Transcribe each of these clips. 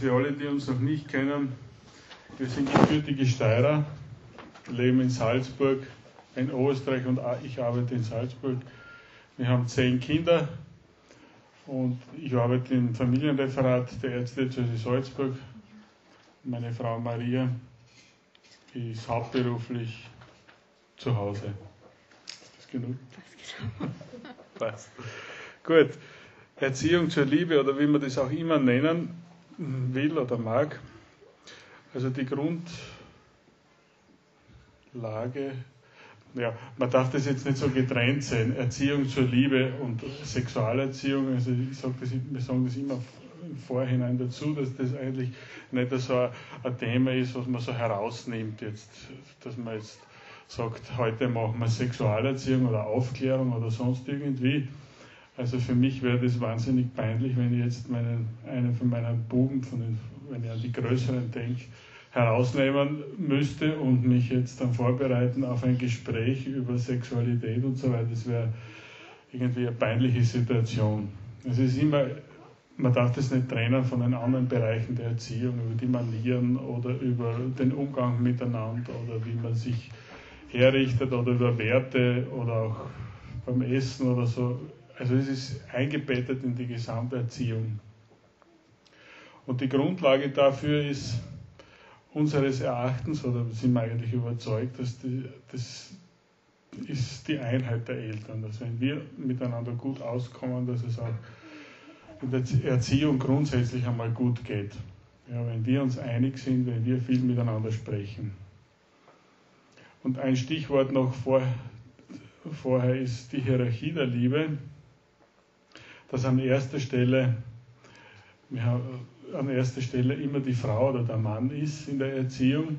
für alle, die uns noch nicht kennen, wir sind gebürtige Steirer, leben in Salzburg, in Österreich und ich arbeite in Salzburg. Wir haben zehn Kinder und ich arbeite im Familienreferat der Ärztediözese Salzburg. Meine Frau Maria ist hauptberuflich zu Hause. Ist das genug? Passt. Gut. Erziehung zur Liebe oder wie man das auch immer nennen will oder mag. Also die Grundlage, ja, man darf das jetzt nicht so getrennt sehen, Erziehung zur Liebe und Sexualerziehung, also ich sage das, wir sagen das immer im Vorhinein dazu, dass das eigentlich nicht so ein Thema ist, was man so herausnimmt jetzt, dass man jetzt sagt, heute machen wir Sexualerziehung oder Aufklärung oder sonst irgendwie. Also für mich wäre das wahnsinnig peinlich, wenn ich jetzt meinen, einen von meinen Buben, von den wenn ich an die größeren denke, herausnehmen müsste und mich jetzt dann vorbereiten auf ein Gespräch über Sexualität und so weiter, das wäre irgendwie eine peinliche Situation. Es ist immer, man darf das nicht trennen von den anderen Bereichen der Erziehung, über die Manieren oder über den Umgang miteinander oder wie man sich herrichtet oder über Werte oder auch beim Essen oder so. Also es ist eingebettet in die gesamte Erziehung. Und die Grundlage dafür ist unseres Erachtens, oder sind wir eigentlich überzeugt, dass die, das ist die Einheit der Eltern, dass wenn wir miteinander gut auskommen, dass es auch in der Erziehung grundsätzlich einmal gut geht. Ja, wenn wir uns einig sind, wenn wir viel miteinander sprechen. Und ein Stichwort noch vor, vorher ist die Hierarchie der Liebe, dass an erster Stelle haben, an erster Stelle immer die Frau oder der Mann ist in der Erziehung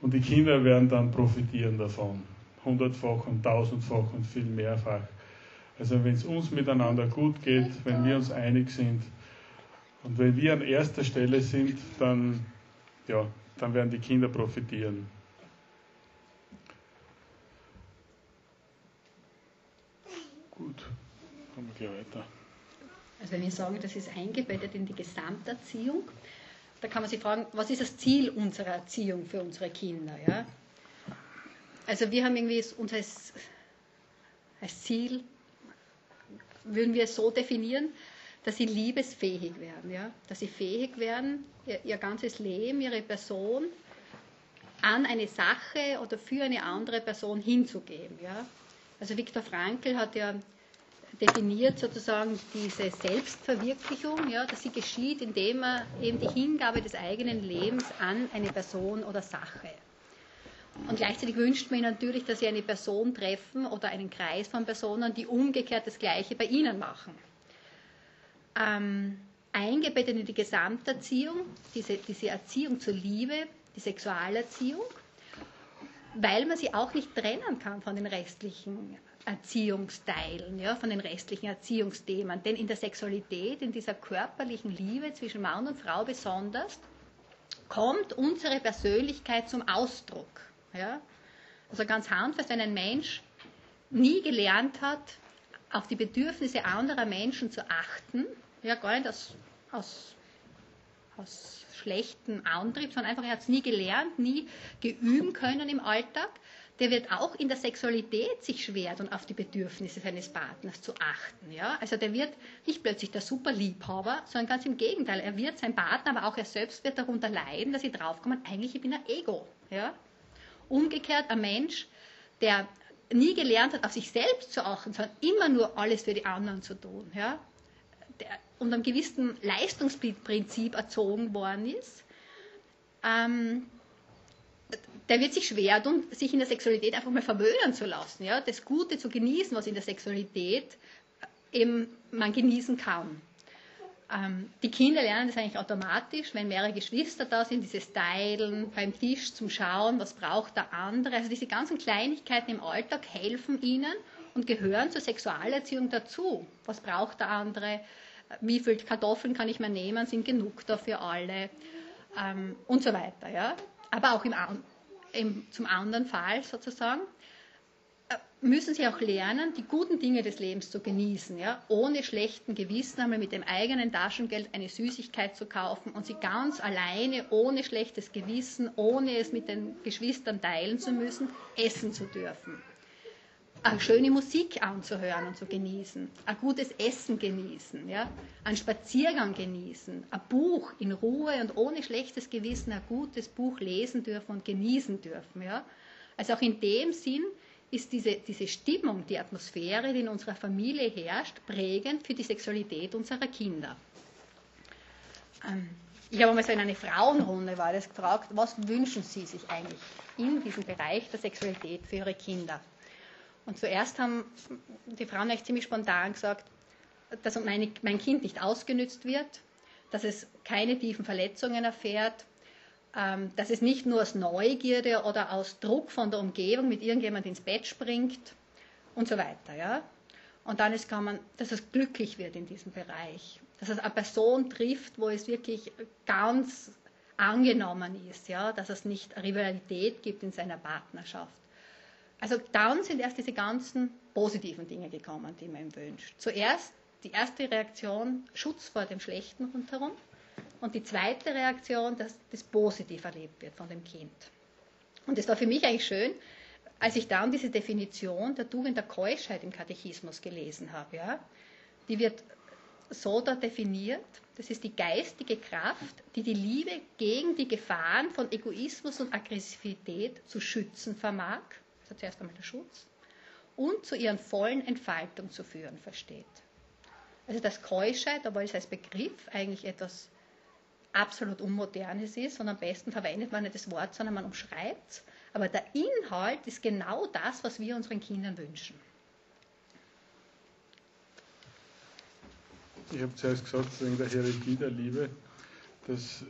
und die Kinder werden dann profitieren davon. Hundertfach und tausendfach und viel mehrfach. Also wenn es uns miteinander gut geht, wenn wir uns einig sind und wenn wir an erster Stelle sind, dann, ja, dann werden die Kinder profitieren. Gut, wir weiter. Also wenn ich sage, das ist eingebettet in die Gesamterziehung, da kann man sich fragen, was ist das Ziel unserer Erziehung für unsere Kinder? Ja? Also wir haben irgendwie uns als, als Ziel, würden wir es so definieren, dass sie liebesfähig werden, ja? dass sie fähig werden, ihr, ihr ganzes Leben, ihre Person an eine Sache oder für eine andere Person hinzugeben. Ja? Also Viktor Frankl hat ja definiert sozusagen diese Selbstverwirklichung, ja, dass sie geschieht, indem man eben die Hingabe des eigenen Lebens an eine Person oder Sache. Und gleichzeitig wünscht man ihnen natürlich, dass sie eine Person treffen oder einen Kreis von Personen, die umgekehrt das Gleiche bei ihnen machen. Ähm, eingebettet in die Gesamterziehung, diese, diese Erziehung zur Liebe, die Sexualerziehung, weil man sie auch nicht trennen kann von den restlichen Erziehungsteilen, ja, von den restlichen Erziehungsthemen. Denn in der Sexualität, in dieser körperlichen Liebe zwischen Mann und Frau besonders, kommt unsere Persönlichkeit zum Ausdruck. Ja. Also ganz handfest, wenn ein Mensch nie gelernt hat, auf die Bedürfnisse anderer Menschen zu achten, ja, gar nicht aus, aus, aus schlechten Antrieb, sondern einfach, er hat es nie gelernt, nie geüben können im Alltag, der wird auch in der Sexualität sich schwer tun, auf die Bedürfnisse seines Partners zu achten. Ja? Also der wird nicht plötzlich der Superliebhaber, sondern ganz im Gegenteil. Er wird sein Partner, aber auch er selbst wird darunter leiden, dass sie draufkommen, eigentlich ich bin ein Ego. Ja? Umgekehrt ein Mensch, der nie gelernt hat, auf sich selbst zu achten, sondern immer nur alles für die anderen zu tun. Ja? Der unter einem gewissen Leistungsprinzip erzogen worden ist, ähm, der wird sich schwer tun, sich in der Sexualität einfach mal verwöhnen zu lassen, ja, das Gute zu genießen, was in der Sexualität äh, eben man genießen kann. Ähm, die Kinder lernen das eigentlich automatisch, wenn mehrere Geschwister da sind, dieses Teilen beim Tisch zum Schauen, was braucht der andere. Also diese ganzen Kleinigkeiten im Alltag helfen ihnen und gehören zur Sexualerziehung dazu. Was braucht der andere? Wie viele Kartoffeln kann ich mir nehmen? Sind genug da für alle? Ähm, und so weiter. Ja? Aber auch im im, zum anderen Fall sozusagen, äh, müssen sie auch lernen, die guten Dinge des Lebens zu genießen, ja, ohne schlechten Gewissen einmal mit dem eigenen Taschengeld eine Süßigkeit zu kaufen und sie ganz alleine, ohne schlechtes Gewissen, ohne es mit den Geschwistern teilen zu müssen, essen zu dürfen. Eine schöne Musik anzuhören und zu genießen, ein gutes Essen genießen, ja, einen Spaziergang genießen, ein Buch in Ruhe und ohne schlechtes Gewissen ein gutes Buch lesen dürfen und genießen dürfen. Ja. Also auch in dem Sinn, ist diese, diese Stimmung, die Atmosphäre, die in unserer Familie herrscht, prägend für die Sexualität unserer Kinder. Ähm, ich habe einmal so in einer Frauenrunde war das gefragt, was wünschen Sie sich eigentlich in diesem Bereich der Sexualität für Ihre Kinder? Und zuerst haben die Frauen eigentlich ziemlich spontan gesagt, dass meine, mein Kind nicht ausgenützt wird, dass es keine tiefen Verletzungen erfährt, ähm, dass es nicht nur aus Neugierde oder aus Druck von der Umgebung mit irgendjemand ins Bett springt und so weiter. Ja? Und dann ist, kann man, dass es glücklich wird in diesem Bereich, dass es eine Person trifft, wo es wirklich ganz angenommen ist, ja? dass es nicht Rivalität gibt in seiner Partnerschaft. Also dann sind erst diese ganzen positiven Dinge gekommen, die man ihm wünscht. Zuerst die erste Reaktion, Schutz vor dem Schlechten rundherum. Und die zweite Reaktion, dass das positiv erlebt wird von dem Kind. Und es war für mich eigentlich schön, als ich dann diese Definition der Tugend der Keuschheit im Katechismus gelesen habe. Ja, die wird so da definiert, das ist die geistige Kraft, die die Liebe gegen die Gefahren von Egoismus und Aggressivität zu schützen vermag, das ist zuerst einmal der Schutz, und zu ihren vollen Entfaltung zu führen versteht. Also das Keuschheit, obwohl es als Begriff eigentlich etwas absolut Unmodernes ist und am besten verwendet man nicht das Wort, sondern man umschreibt es. Aber der Inhalt ist genau das, was wir unseren Kindern wünschen. Ich habe zuerst gesagt, wegen der Hierarchie der Liebe, dass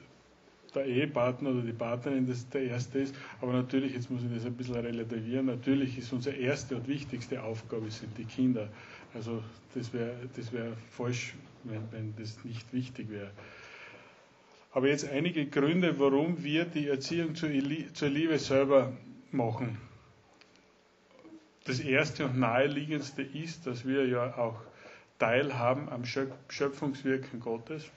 der Ehepartner oder die Partnerin das der erste ist. Aber natürlich, jetzt muss ich das ein bisschen relativieren, natürlich ist unsere erste und wichtigste Aufgabe sind die Kinder. Also das wäre das wär falsch, wenn, wenn das nicht wichtig wäre. Aber jetzt einige Gründe, warum wir die Erziehung zur Liebe selber machen. Das erste und naheliegendste ist, dass wir ja auch teilhaben am Schöpfungswirken Gottes.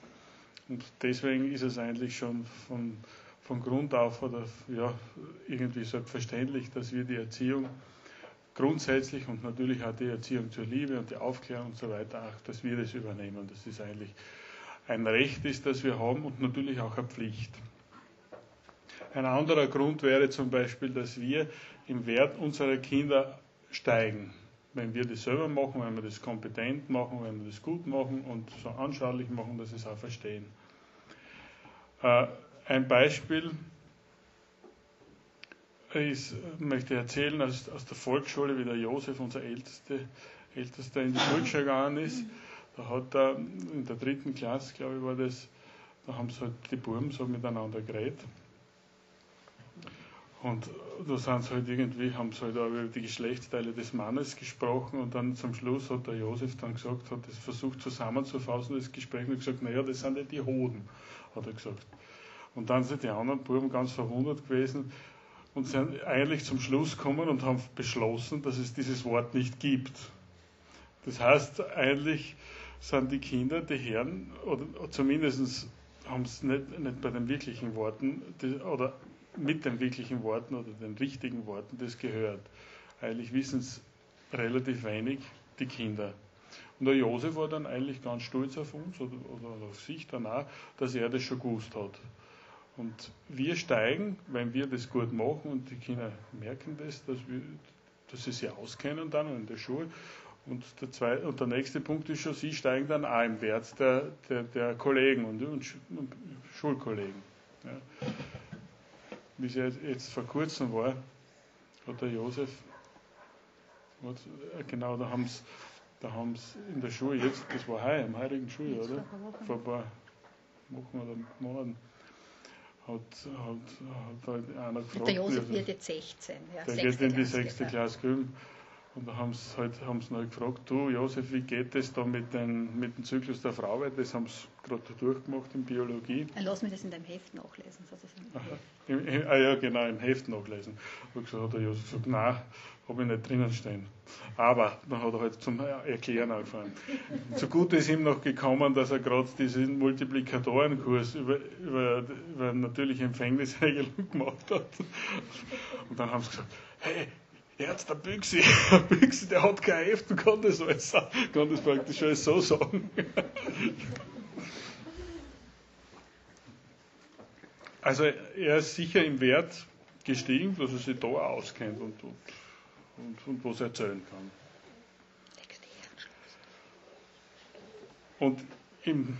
Und deswegen ist es eigentlich schon von, von Grund auf oder ja, irgendwie selbstverständlich, dass wir die Erziehung grundsätzlich und natürlich auch die Erziehung zur Liebe und die Aufklärung und so weiter, auch, dass wir das übernehmen. Das ist eigentlich ein Recht ist, das wir haben und natürlich auch eine Pflicht. Ein anderer Grund wäre zum Beispiel, dass wir im Wert unserer Kinder steigen. Wenn wir das selber machen, wenn wir das kompetent machen, wenn wir das gut machen und so anschaulich machen, dass sie es auch verstehen. Äh, ein Beispiel ist, möchte ich erzählen aus, aus der Volksschule, wie der Josef, unser Ältester, Ältester in die Volksschule gegangen ist. Da hat er in der dritten Klasse, glaube ich, war das, da haben sie halt die Buben so miteinander geredet. Und da sind sie halt irgendwie, haben sie halt auch über die Geschlechtsteile des Mannes gesprochen und dann zum Schluss hat der Josef dann gesagt, hat das versucht zusammenzufassen, das Gespräch, und gesagt, naja, das sind ja die Hoden, hat er gesagt. Und dann sind die anderen Buben ganz verwundert gewesen und sind eigentlich zum Schluss gekommen und haben beschlossen, dass es dieses Wort nicht gibt. Das heißt eigentlich, sind die Kinder, die Herren, oder zumindest haben es nicht, nicht bei den wirklichen Worten die, oder mit den wirklichen Worten oder den richtigen Worten das gehört. Eigentlich wissen es relativ wenig, die Kinder. Und der Josef war dann eigentlich ganz stolz auf uns oder, oder auf sich danach, dass er das schon gewusst hat. Und wir steigen, wenn wir das gut machen und die Kinder merken das, dass, wir, dass sie sich auskennen dann in der Schule und der, zweite, und der nächste Punkt ist schon, sie steigen dann auch im Wert der, der, der Kollegen und, und, und Schulkollegen. Ja. Wie es jetzt, vor kurzem war, hat der Josef, äh, genau, da haben sie da haben's in der Schule jetzt, das war heuer, im heurigen Schuljahr, oder? Vor ein paar Wochen oder Monaten hat, hat, hat einer gefragt. Der Josef wird jetzt 16. Ja, der geht in die sechste Klasse. Klasse Und da haben sie halt, haben sie halt gefragt, du Josef, wie geht es da mit, den, mit dem Zyklus der Frau? Das haben sie gerade durchgemacht in Biologie. Lass mich das in deinem Heft nachlesen, sozusagen. Im, im, ah ja, genau, im Heft nachlesen. Und gesagt, hat der Josef gesagt, nein, habe ich nicht drinnen stehen. Aber dann hat er halt zum Erklären angefangen. Zugute ist ihm noch gekommen, dass er gerade diesen Multiplikatorenkurs über, über, über natürliche Empfängnisregelung gemacht hat. Und dann haben sie gesagt, hey, hat der Büchse, der Büchse, der hat kein Heft und kann das alles, kann das praktisch alles so sagen. Also er ist sicher im Wert gestiegen, dass er sich da auskennt und, und, und, und was erzählen kann. Und im,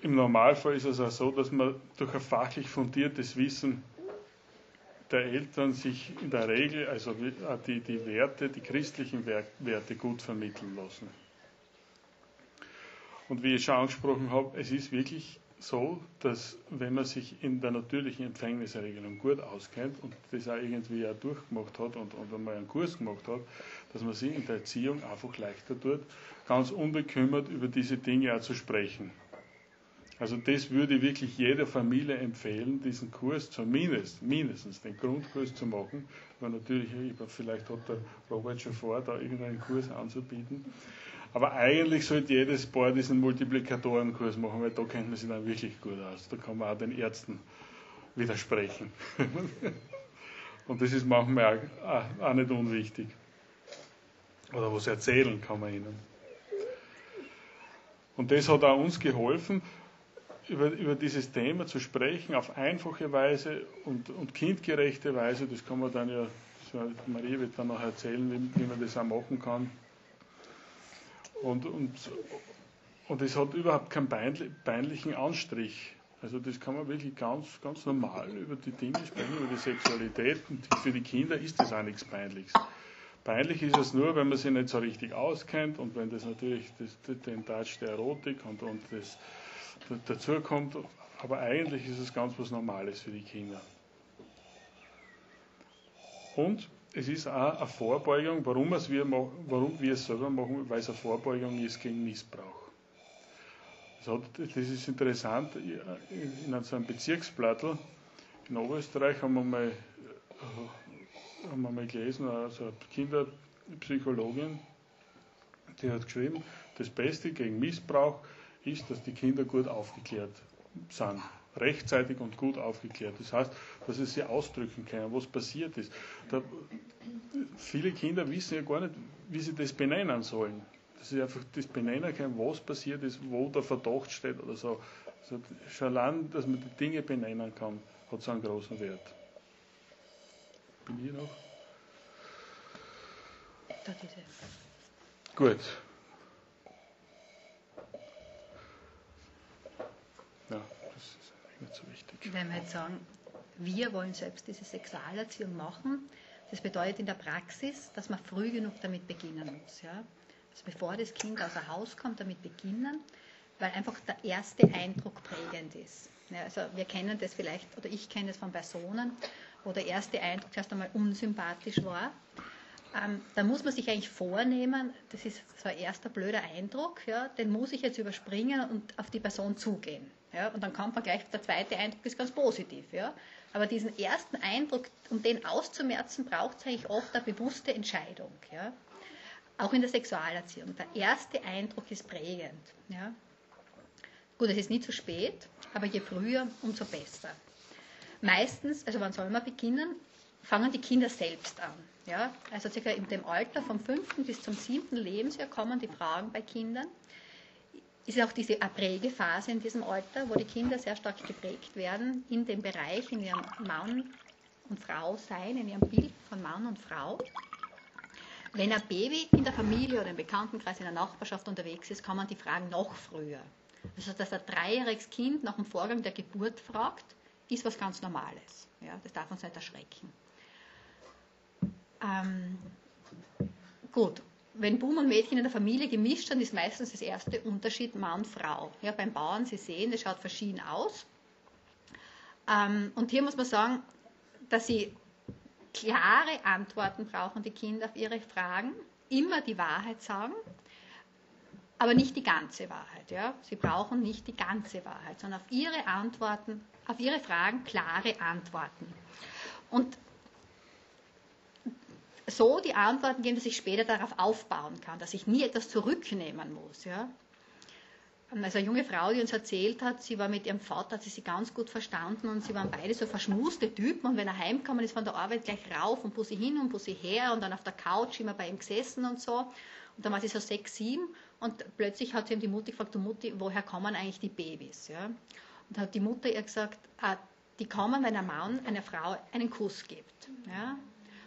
im Normalfall ist es auch so, dass man durch ein fachlich fundiertes Wissen der Eltern sich in der Regel, also die, die Werte, die christlichen Werte gut vermitteln lassen. Und wie ich schon angesprochen habe, es ist wirklich so, dass wenn man sich in der natürlichen Empfängnisregelung gut auskennt und das auch irgendwie auch durchgemacht hat und, und einmal einen Kurs gemacht hat, dass man sich in der Erziehung einfach leichter tut, ganz unbekümmert über diese Dinge auch zu sprechen. Also das würde ich wirklich jeder Familie empfehlen, diesen Kurs zumindest, mindestens den Grundkurs zu machen. Aber natürlich, vielleicht hat der Robert schon vor, da irgendeinen Kurs anzubieten. Aber eigentlich sollte jedes Paar diesen Multiplikatorenkurs machen, weil da kennt man sich dann wirklich gut aus. Da kann man auch den Ärzten widersprechen. Und das ist manchmal auch, auch nicht unwichtig. Oder was erzählen kann man ihnen. Und das hat auch uns geholfen, über, über dieses Thema zu sprechen, auf einfache Weise und, und kindgerechte Weise. Das kann man dann ja, Marie wird dann noch erzählen, wie, wie man das auch machen kann. Und, und, und es hat überhaupt keinen peinlichen Anstrich. Also das kann man wirklich ganz, ganz normal über die Dinge sprechen, über die Sexualität. Und für die Kinder ist das auch nichts Peinliches. Peinlich ist es nur, wenn man sich nicht so richtig auskennt und wenn das natürlich das, den Touch der Erotik und, und das dazu kommt. Aber eigentlich ist es ganz was Normales für die Kinder. Und es ist auch eine Vorbeugung, warum, wir, warum wir es selber machen, weil es eine Vorbeugung ist gegen Missbrauch. Das ist interessant, in so einem Bezirksblattl in Oberösterreich haben wir mal, äh, haben wir mal gelesen, also eine Kinderpsychologin, die hat geschrieben, das Beste gegen Missbrauch ist, dass die Kinder gut aufgeklärt sind rechtzeitig und gut aufgeklärt. Das heißt, dass sie sich ausdrücken können, was passiert ist. Da, viele Kinder wissen ja gar nicht, wie sie das benennen sollen. Dass sie einfach das benennen können, was passiert ist, wo der Verdacht steht oder so. Also schon allein, dass man die Dinge benennen kann, hat so einen großen Wert. Bin ich noch? Gut. Nicht so wichtig. Wenn wir jetzt sagen, wir wollen selbst diese Sexualerziehung machen, das bedeutet in der Praxis, dass man früh genug damit beginnen muss. Ja? Also bevor das Kind aus dem Haus kommt, damit beginnen, weil einfach der erste Eindruck prägend ist. Ja, also wir kennen das vielleicht, oder ich kenne es von Personen, wo der erste Eindruck erst einmal unsympathisch war. Ähm, da muss man sich eigentlich vornehmen, das ist so ein erster blöder Eindruck, ja, den muss ich jetzt überspringen und auf die Person zugehen. Ja, und dann kommt man gleich, der zweite Eindruck ist ganz positiv. Ja. Aber diesen ersten Eindruck, um den auszumerzen, braucht es eigentlich oft eine bewusste Entscheidung. Ja. Auch in der Sexualerziehung. Der erste Eindruck ist prägend. Ja. Gut, es ist nie zu spät, aber je früher, umso besser. Meistens, also wann soll man beginnen? Fangen die Kinder selbst an. Ja? Also circa in dem Alter vom fünften bis zum siebten Lebensjahr kommen die Fragen bei Kindern ist auch diese Prägephase in diesem Alter, wo die Kinder sehr stark geprägt werden in dem Bereich, in ihrem Mann und Frau sein, in ihrem Bild von Mann und Frau. Wenn ein Baby in der Familie oder im Bekanntenkreis, in der Nachbarschaft unterwegs ist, kann man die fragen noch früher. Also, dass ein dreijähriges Kind nach dem Vorgang der Geburt fragt, ist was ganz Normales. Ja, das darf uns nicht erschrecken. Ähm, gut, wenn Buben und Mädchen in der Familie gemischt sind, ist meistens das erste Unterschied Mann-Frau. Ja, beim Bauern, Sie sehen, das schaut verschieden aus. Ähm, und hier muss man sagen, dass Sie klare Antworten brauchen, die Kinder auf ihre Fragen. immer die Wahrheit sagen, aber nicht die ganze Wahrheit. Ja? Sie brauchen nicht die ganze Wahrheit, sondern auf ihre Antworten, auf ihre Fragen klare Antworten. Und so die Antworten geben, dass ich später darauf aufbauen kann, dass ich nie etwas zurücknehmen muss. Ja? Also eine junge Frau, die uns erzählt hat, sie war mit ihrem Vater, hat sie sich ganz gut verstanden und sie waren beide so verschmuste Typen und wenn er heimgekommen ist von der Arbeit gleich rauf und Bussi hin und Bussi her und dann auf der Couch immer bei ihm gesessen und so. Und dann war sie so sechs, sieben und plötzlich hat sie ihm die Mutter gefragt, Mutti, woher kommen eigentlich die Babys? Ja? Und hat die Mutter ihr gesagt, ah, die kommen, wenn ein Mann einer Frau einen Kuss gibt. Ja?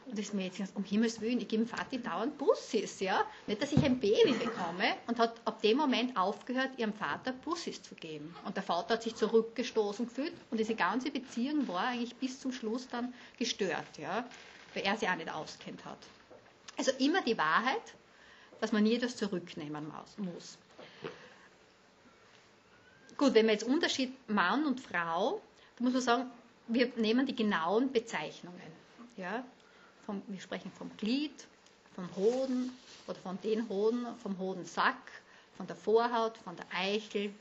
Und das Mädchen sagt, um Himmels Willen, ich gebe dem Vati dauernd Bussis, ja. Nicht, dass ich ein Baby bekomme. Und hat ab dem Moment aufgehört, ihrem Vater Bussis zu geben. Und der Vater hat sich zurückgestoßen gefühlt und diese ganze Beziehung war eigentlich bis zum Schluss dann gestört, ja. Weil er sie auch nicht auskennt hat. Also immer die Wahrheit, dass man nie etwas zurücknehmen muss. Gut, wenn wir jetzt Unterschied Mann und Frau, dann muss man sagen, wir nehmen die genauen Bezeichnungen. Ja? Vom, wir sprechen vom Glied, vom Hoden oder von den Hoden, vom Hodensack, von der Vorhaut, von der Eichel,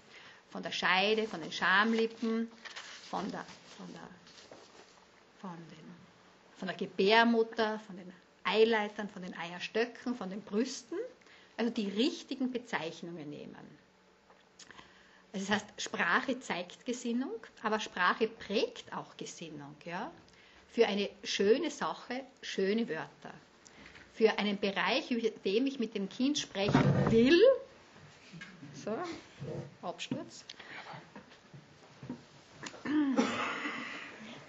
von der Scheide, von den Schamlippen, von der, von der, von den, von der Gebärmutter, von den Eileitern, von den Eierstöcken, von den Brüsten. Also die richtigen Bezeichnungen nehmen. Also das heißt, Sprache zeigt Gesinnung, aber Sprache prägt auch Gesinnung. Ja? Für eine schöne Sache schöne Wörter. Für einen Bereich, über dem ich mit dem Kind sprechen will, so, Absturz,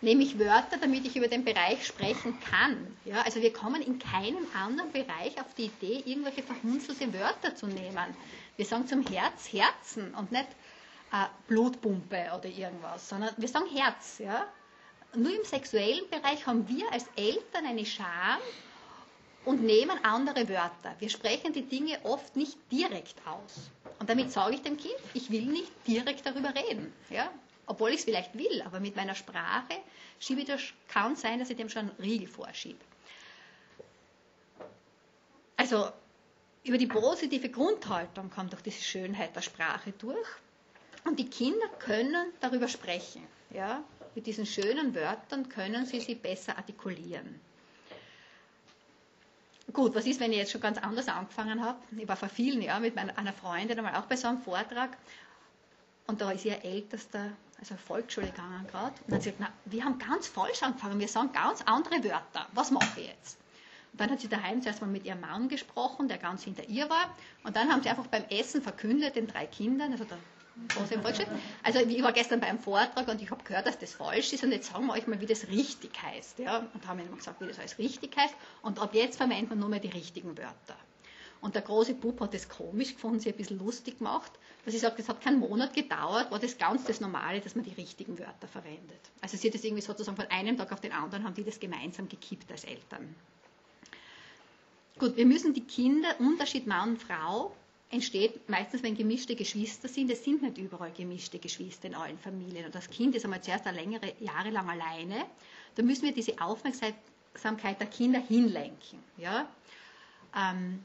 nehme ich Wörter, damit ich über den Bereich sprechen kann. Ja, also wir kommen in keinem anderen Bereich auf die Idee, irgendwelche verhunzelte Wörter zu nehmen. Wir sagen zum Herz Herzen und nicht äh, Blutpumpe oder irgendwas, sondern wir sagen Herz. Ja? Nur im sexuellen Bereich haben wir als Eltern eine Scham und nehmen andere Wörter. Wir sprechen die Dinge oft nicht direkt aus. Und damit sage ich dem Kind, ich will nicht direkt darüber reden. Ja? Obwohl ich es vielleicht will, aber mit meiner Sprache schiebe ich das, kann sein, dass ich dem schon einen Riegel vorschiebe. Also über die positive Grundhaltung kommt doch diese Schönheit der Sprache durch. Und die Kinder können darüber sprechen. Ja? Mit diesen schönen Wörtern können Sie sie besser artikulieren. Gut, was ist, wenn ich jetzt schon ganz anders angefangen habe? Ich war vor vielen Jahren mit meiner, einer Freundin einmal auch bei so einem Vortrag und da ist ihr Ältester, also Volksschule gegangen gerade, und dann hat sie gesagt, na, wir haben ganz falsch angefangen, wir sagen ganz andere Wörter, was mache ich jetzt? Und dann hat sie daheim zuerst mal mit ihrem Mann gesprochen, der ganz hinter ihr war, und dann haben sie einfach beim Essen verkündet, den drei Kindern, also der also ich war gestern bei einem Vortrag und ich habe gehört, dass das falsch ist und jetzt sagen wir euch mal, wie das richtig heißt. Ja? Und haben ihnen gesagt, wie das alles richtig heißt. Und ab jetzt verwendet man nur mehr die richtigen Wörter. Und der große Bub hat das komisch gefunden, sich ein bisschen lustig gemacht. Weil sie sagt, es hat keinen Monat gedauert, war das ganz das Normale, dass man die richtigen Wörter verwendet. Also sie hat das irgendwie sozusagen von einem Tag auf den anderen, haben die das gemeinsam gekippt als Eltern. Gut, wir müssen die Kinder, Unterschied Mann und Frau, entsteht meistens, wenn gemischte Geschwister sind. Es sind nicht überall gemischte Geschwister in allen Familien. Und das Kind ist einmal zuerst eine längere, jahrelang alleine. Da müssen wir diese Aufmerksamkeit der Kinder hinlenken. Ja? Ähm,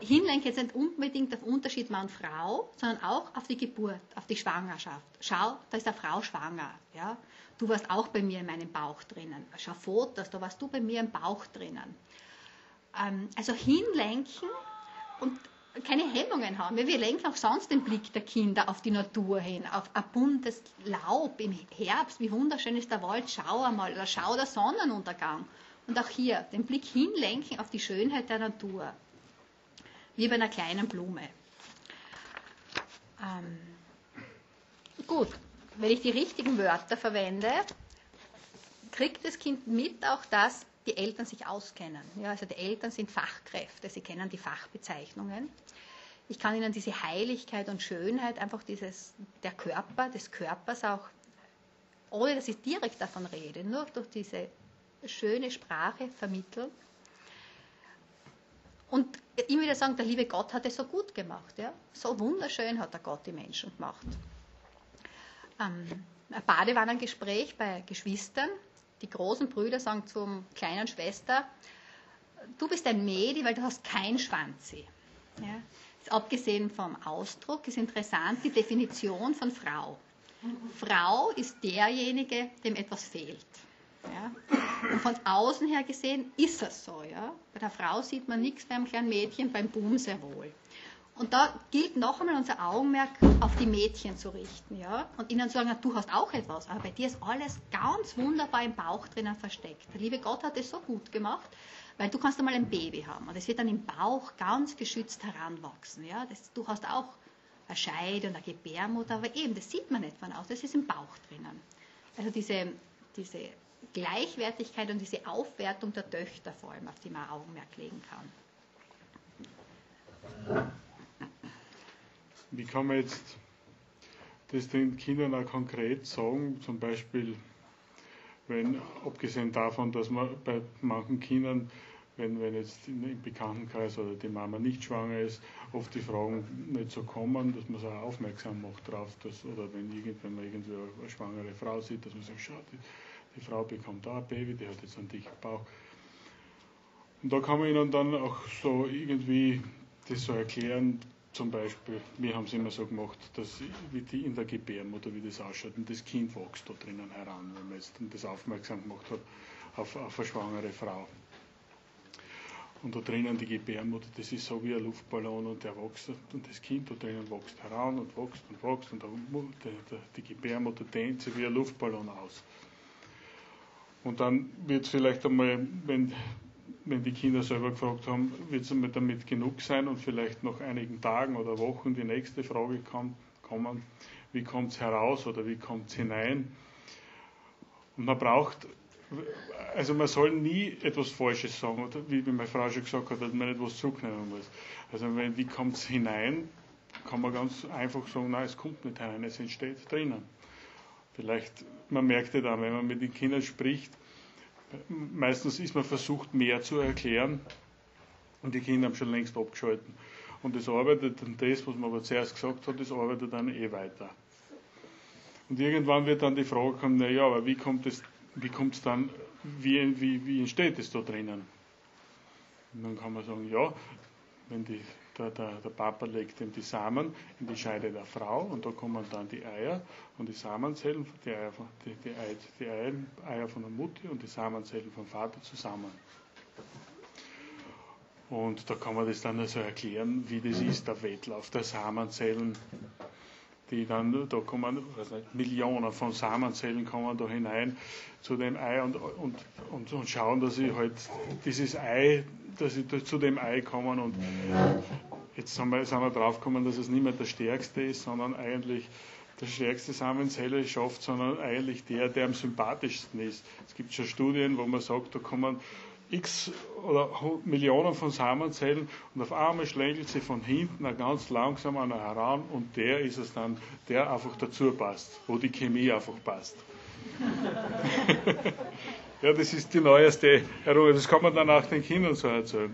hinlenken jetzt nicht unbedingt auf Unterschied Mann und Frau, sondern auch auf die Geburt, auf die Schwangerschaft. Schau, da ist eine Frau schwanger. Ja? Du warst auch bei mir in meinem Bauch drinnen. Schau Fotos, da warst du bei mir im Bauch drinnen. Ähm, also hinlenken und keine Hemmungen haben. Wir lenken auch sonst den Blick der Kinder auf die Natur hin, auf ein buntes Laub im Herbst. Wie wunderschön ist der Wald, schau einmal, oder schau der Sonnenuntergang. Und auch hier den Blick hinlenken auf die Schönheit der Natur. Wie bei einer kleinen Blume. Ähm, gut, wenn ich die richtigen Wörter verwende, kriegt das Kind mit auch das, die Eltern sich auskennen. Ja, also die Eltern sind Fachkräfte, sie kennen die Fachbezeichnungen. Ich kann ihnen diese Heiligkeit und Schönheit einfach dieses, der Körper, des Körpers auch, ohne dass ich direkt davon rede, nur durch diese schöne Sprache vermitteln. Und immer wieder sagen, der liebe Gott hat es so gut gemacht. Ja? So wunderschön hat der Gott die Menschen gemacht. Ähm, ein Badewannengespräch bei Geschwistern die großen Brüder sagen zum kleinen Schwester, du bist ein Mädchen, weil du hast kein Schwanzi. Ja? Abgesehen vom Ausdruck ist interessant die Definition von Frau. Frau ist derjenige, dem etwas fehlt. Ja? Und von außen her gesehen ist es so. Ja? Bei der Frau sieht man nichts, beim kleinen Mädchen, beim Buben sehr wohl. Und da gilt noch einmal unser Augenmerk auf die Mädchen zu richten, ja, und ihnen zu sagen, du hast auch etwas, aber bei dir ist alles ganz wunderbar im Bauch drinnen versteckt. Der liebe Gott hat es so gut gemacht, weil du kannst einmal ein Baby haben und es wird dann im Bauch ganz geschützt heranwachsen, ja. Das, du hast auch eine Scheide und eine Gebärmutter, aber eben, das sieht man nicht von außen, das ist im Bauch drinnen. Also diese, diese Gleichwertigkeit und diese Aufwertung der Töchter vor allem, auf die man Augenmerk legen kann. Wie kann man jetzt das den Kindern auch konkret sagen? Zum Beispiel, wenn, abgesehen davon, dass man bei manchen Kindern, wenn, wenn jetzt im Bekanntenkreis oder die Mama nicht schwanger ist, oft die Fragen nicht so kommen, dass man so aufmerksam macht drauf, dass, oder wenn, irgend, wenn man irgendwie eine schwangere Frau sieht, dass man sagt, schau, die, die Frau bekommt da ein Baby, die hat jetzt einen dicken Bauch. Und da kann man ihnen dann auch so irgendwie das so erklären, zum Beispiel, wir haben es immer so gemacht, dass wie die in der Gebärmutter, wie das ausschaut, und das Kind wächst da drinnen heran, wenn man jetzt das aufmerksam gemacht hat auf, auf eine schwangere Frau. Und da drinnen die Gebärmutter, das ist so wie ein Luftballon und der wächst und das Kind da drinnen wächst heran und wächst und wächst und die, Gebärmutter dehnt sich wie ein Luftballon aus. Und dann wird es vielleicht einmal, wenn wenn die Kinder selber gefragt haben, wird es damit genug sein und vielleicht nach einigen Tagen oder Wochen die nächste Frage kann, kommen, wie kommt es heraus oder wie kommt es hinein. Und man braucht, also man soll nie etwas Falsches sagen, oder wie meine Frau schon gesagt hat, dass man nicht was zurücknehmen muss. Also wenn, wie kommt es hinein, kann man ganz einfach sagen, nein, es kommt nicht hinein, es entsteht drinnen. Vielleicht, man merkt ja dann, wenn man mit den Kindern spricht, meistens ist man versucht, mehr zu erklären und die Kinder haben schon längst abgeschalten. Und das arbeitet dann das, was man aber zuerst gesagt hat, das arbeitet dann eh weiter. Und irgendwann wird dann die Frage kommen, naja, aber wie kommt es, wie kommt es dann, wie, wie, wie entsteht es da drinnen? Und dann kann man sagen, ja, wenn die der, der, der Papa legt ihm die Samen in die Scheide der Frau und da kommen dann die Eier und die Samenzellen, die Eier, die, die, Eier, die Eier, Eier von der Mutter und die Samenzellen vom Vater zusammen. Und da kann man das dann also erklären, wie das ist, der Wettlauf der Samenzellen, die dann, da kommen nicht, Millionen von Samenzellen kommen da hinein zu dem Ei und, und, und, und schauen, dass sie halt dieses Ei, dass sie zu dem Ei kommen und Jetzt sind wir, sind wir draufgekommen, dass es nicht mehr der Stärkste ist, sondern eigentlich der stärkste Samenzelle schafft, sondern eigentlich der, der am sympathischsten ist. Es gibt schon Studien, wo man sagt, da kommen x oder Millionen von Samenzellen und auf einmal schlängelt sie von hinten ganz langsam einer heran und der ist es dann, der einfach dazu passt, wo die Chemie einfach passt. ja, das ist die neueste Errungenschaft. Das kann man dann auch den Kindern so erzählen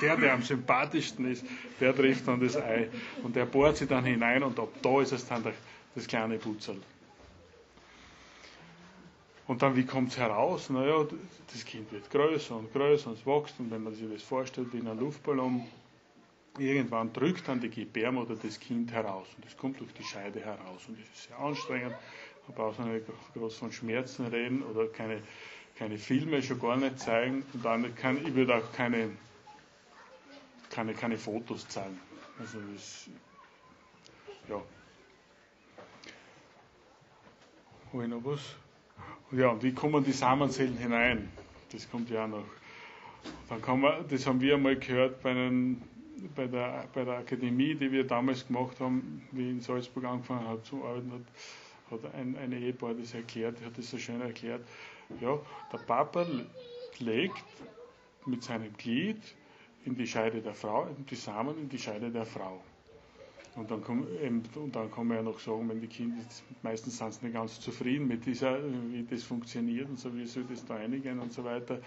der, der am sympathischsten ist, der trifft dann das Ei. Und der bohrt sich dann hinein und ab da ist es dann das kleine Putzel. Und dann, wie kommt es heraus? Naja, das Kind wird größer und größer und es wächst. Und wenn man sich das vorstellt wie in einem Luftballon, irgendwann drückt dann die Gebärmutter das Kind heraus. Und es kommt durch die Scheide heraus. Und das ist sehr anstrengend. Man braucht nicht groß von Schmerzen reden oder keine, keine Filme schon gar nicht zeigen. Und dann kann, ich würde auch keine keine, keine Fotos zeigen. Also das, ja. Habe ich noch was? Ja, und wie kommen die Samenzellen hinein? Das kommt ja auch noch. Dann kann man, das haben wir einmal gehört bei, einen, bei, der, bei der Akademie, die wir damals gemacht haben, wie in Salzburg angefangen hat zu arbeiten, hat, hat ein, eine Ehepaar das erklärt, hat das so schön erklärt. Ja, der Papa legt mit seinem Glied in die Scheide der Frau, die Samen in die Scheide der Frau. Und dann, kann, eben, und dann kann man ja noch sagen, wenn die Kinder, meistens sind sie nicht ganz zufrieden mit dieser, wie das funktioniert und so, wie soll das da einigen und so weiter.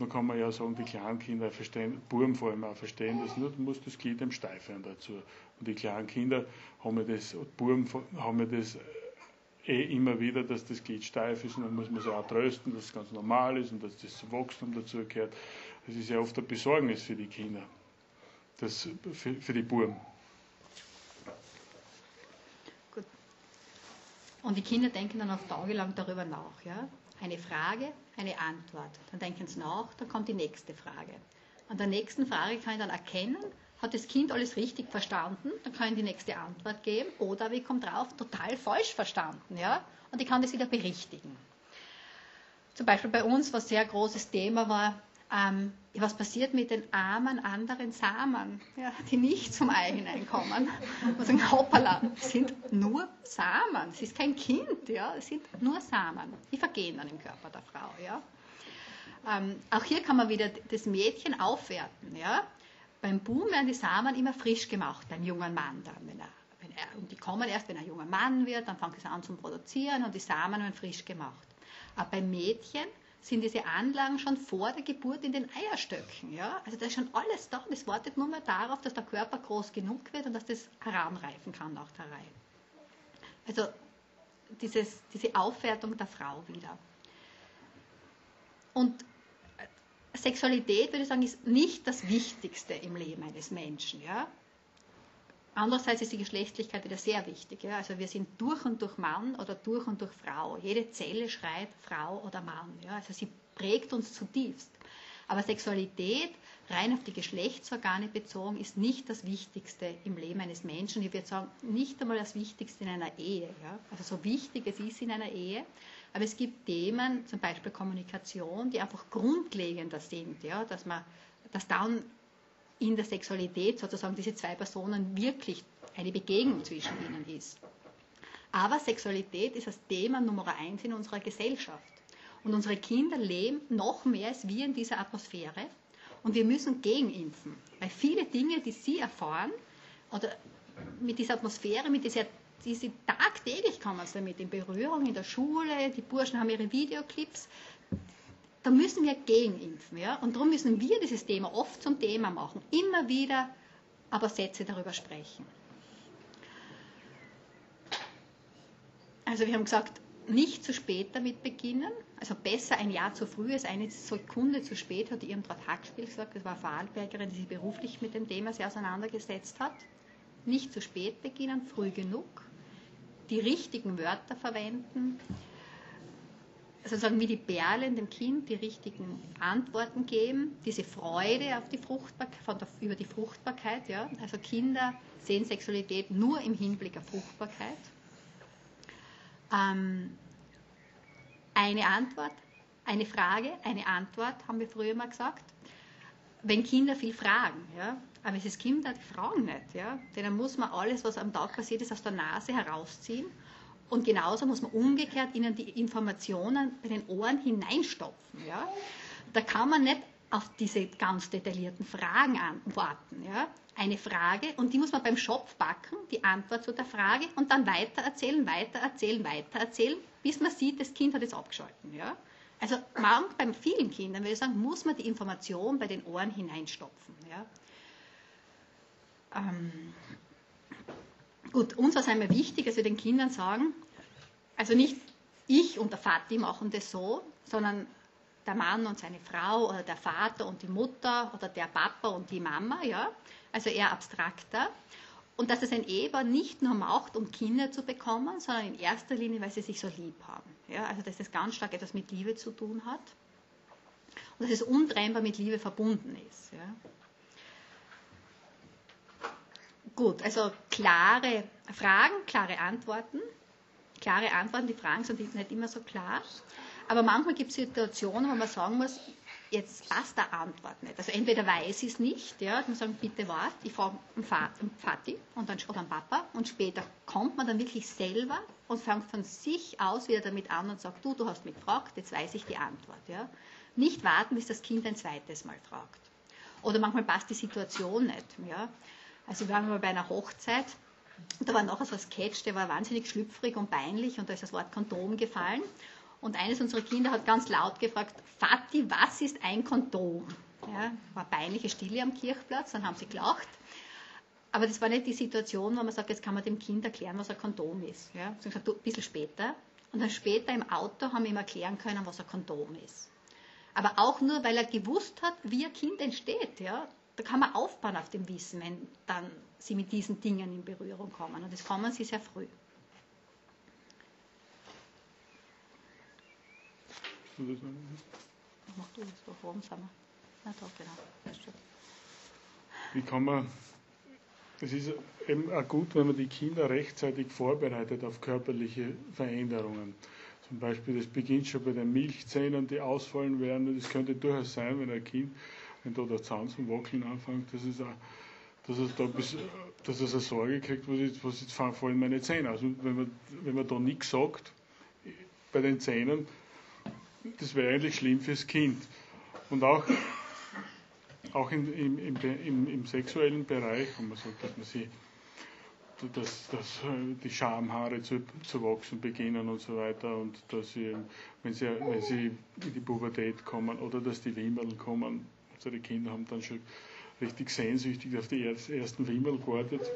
Dann kann man ja sagen, die kleinen Kinder verstehen, Buben vor allem auch verstehen das nur, du musst das Glied dem steif werden dazu. Und die kleinen Kinder haben ja das, Buben haben ja das eh immer wieder, dass das Glied steif ist und dann muss man sie auch trösten, dass es ganz normal ist und dass das Wachstum dazu gehört. Das ist ja oft ein Besorgnis für die Kinder, das, für, für die Buben. Gut. Und die Kinder denken dann auch tagelang darüber nach. Ja? Eine Frage, eine Antwort. Dann denken sie nach, dann kommt die nächste Frage. An der nächsten Frage kann ich dann erkennen, hat das Kind alles richtig verstanden, dann kann ich die nächste Antwort geben, oder wie kommt drauf, total falsch verstanden, ja, und ich kann das wieder berichtigen. Zum Beispiel bei uns, was sehr großes Thema war, ähm, was passiert mit den armen anderen Samen, ja, die nicht zum Ei hineinkommen. Und sagen, hoppala, es sind nur Samen, es ist kein Kind, ja, es sind nur Samen. Die vergehen dann im Körper der Frau. Ja. Ähm, auch hier kann man wieder das Mädchen aufwerten. Ja. Beim Boom werden die Samen immer frisch gemacht, beim jungen Mann dann. Wenn er, wenn er, und die kommen erst, wenn er junger Mann wird, dann fangen sie an zu produzieren und die Samen werden frisch gemacht. Aber beim Mädchen sind diese Anlagen schon vor der Geburt in den Eierstöcken. Ja? Also da ist schon alles da. Das wartet nur mehr darauf, dass der Körper groß genug wird und dass das heranreifen kann nach der Reihe. Also dieses, diese Aufwertung der Frau wieder. Und Sexualität, würde ich sagen, ist nicht das Wichtigste im Leben eines Menschen. Ja? Andererseits ist die Geschlechtlichkeit wieder sehr wichtig. Ja? Also wir sind durch und durch Mann oder durch und durch Frau. Jede Zelle schreit Frau oder Mann. Ja? Also sie prägt uns zutiefst. Aber Sexualität, rein auf die Geschlechtsorgane bezogen, ist nicht das Wichtigste im Leben eines Menschen. Ich würde sagen, nicht einmal das Wichtigste in einer Ehe. Ja? Also so wichtig es ist in einer Ehe. Aber es gibt Themen, zum Beispiel Kommunikation, die einfach grundlegender sind. Ja? Dass man, dass dann in der Sexualität sozusagen diese zwei Personen wirklich eine Begegnung zwischen ihnen ist. Aber Sexualität ist das Thema Nummer eins in unserer Gesellschaft. Und unsere Kinder leben noch mehr als wir in dieser Atmosphäre. Und wir müssen gegenimpfen. Weil viele Dinge, die sie erfahren, oder mit dieser Atmosphäre, mit dieser, diese tagtäglich kommen sie damit in Berührung in der Schule, die Burschen haben ihre Videoclips, da müssen wir gegenimpfen. Ja? Und darum müssen wir dieses Thema oft zum Thema machen. Immer wieder aber Sätze darüber sprechen. Also wir haben gesagt, nicht zu spät damit beginnen. Also besser ein Jahr zu früh als eine Sekunde zu spät, hat Irmtraut Hackspiel gesagt. Das war Vorarlbergerin, die sich beruflich mit dem Thema sehr auseinandergesetzt hat. Nicht zu spät beginnen, früh genug. Die richtigen Wörter verwenden sozusagen wie die Perlen dem Kind die richtigen Antworten geben, diese Freude auf die Fruchtbarkeit, der, über die Fruchtbarkeit. Ja? Also Kinder sehen Sexualität nur im Hinblick auf Fruchtbarkeit. Ähm, eine Antwort, eine Frage, eine Antwort, haben wir früher mal gesagt. Wenn Kinder viel fragen, ja, aber es ist Kinder, die fragen nicht, ja, denen muss man alles, was am Tag passiert ist, aus der Nase herausziehen und genauso muss man umgekehrt ihnen die Informationen bei den Ohren hineinstopfen. Ja? Da kann man nicht auf diese ganz detaillierten Fragen antworten. Ja? Eine Frage und die muss man beim Schopf backen, die Antwort zu der Frage und dann weiter erzählen, weiter erzählen, weiter erzählen, bis man sieht, das Kind hat es abgeschalten. Ja? Also man, bei vielen Kindern würde ich sagen, muss man die Information bei den Ohren hineinstopfen. Ja? Ähm, Gut, uns war es einmal wichtig, dass wir den Kindern sagen, also nicht ich und der Vati machen das so, sondern der Mann und seine Frau oder der Vater und die Mutter oder der Papa und die Mama, ja, also eher abstrakter. Und dass es ein Ehepaar nicht nur macht, um Kinder zu bekommen, sondern in erster Linie, weil sie sich so lieb haben. Ja, also dass das ganz stark etwas mit Liebe zu tun hat und dass es untrennbar mit Liebe verbunden ist. Ja. Gut, also klare Fragen, klare Antworten. Klare Antworten, die Fragen sind nicht immer so klar. Aber manchmal gibt es Situationen, wo man sagen muss, jetzt passt der Antwort nicht. Also entweder weiß ich es nicht, ja, man sagen, bitte wart, ich frage einen Vati und dann oder einen Papa und später kommt man dann wirklich selber und fängt von sich aus wieder damit an und sagt, du, du hast mich gefragt, jetzt weiß ich die Antwort. Ja. Nicht warten, bis das Kind ein zweites Mal fragt. Oder manchmal passt die Situation nicht. Ja. Also wir waren mal bei einer Hochzeit und da war nachher so ein Sketch, der war wahnsinnig schlüpfrig und peinlich und da ist das Wort Kondom gefallen. Und eines unserer Kinder hat ganz laut gefragt, Vati, was ist ein Kondom? Ja, war peinliche Stille am Kirchplatz, dann haben sie gelacht. Aber das war nicht die Situation, wo man sagt, jetzt kann man dem Kind erklären, was ein Kondom ist. Ja, gesagt, du, ein bisschen später. Und dann später im Auto haben wir ihm erklären können, was ein Kondom ist. Aber auch nur, weil er gewusst hat, wie ein Kind entsteht. Ja? Da kann man aufbauen auf dem Wissen, wenn dann sie mit diesen Dingen in Berührung kommen. Und das kommen sie sehr früh. Mach du das, warum sind wir? Na doch, genau. Wie kann man es ist eben auch gut, wenn man die Kinder rechtzeitig vorbereitet auf körperliche Veränderungen. Zum Beispiel, das beginnt schon bei den Milchzähnen, die ausfallen werden. Das könnte durchaus sein, wenn ein Kind, wenn da der Zahn zum Wackeln anfängt, dass es, auch, dass es da bis, dass es eine Sorge kriegt, was jetzt, was jetzt fallen meine Zähne aus. Und wenn man, wenn man da nichts sagt bei den Zähnen, das wäre eigentlich schlimm fürs Kind. Und auch auch in, im, im, im, sexuellen Bereich, wo man sagt, dass man sie dass, dass die Schamhaare zu, zu wachsen beginnen und so weiter und dass sie, wenn sie, wenn sie in die Pubertät kommen oder dass die Wimmeln kommen, unsere Kinder haben dann schon richtig sehnsüchtig auf die ersten Wimmel gewartet.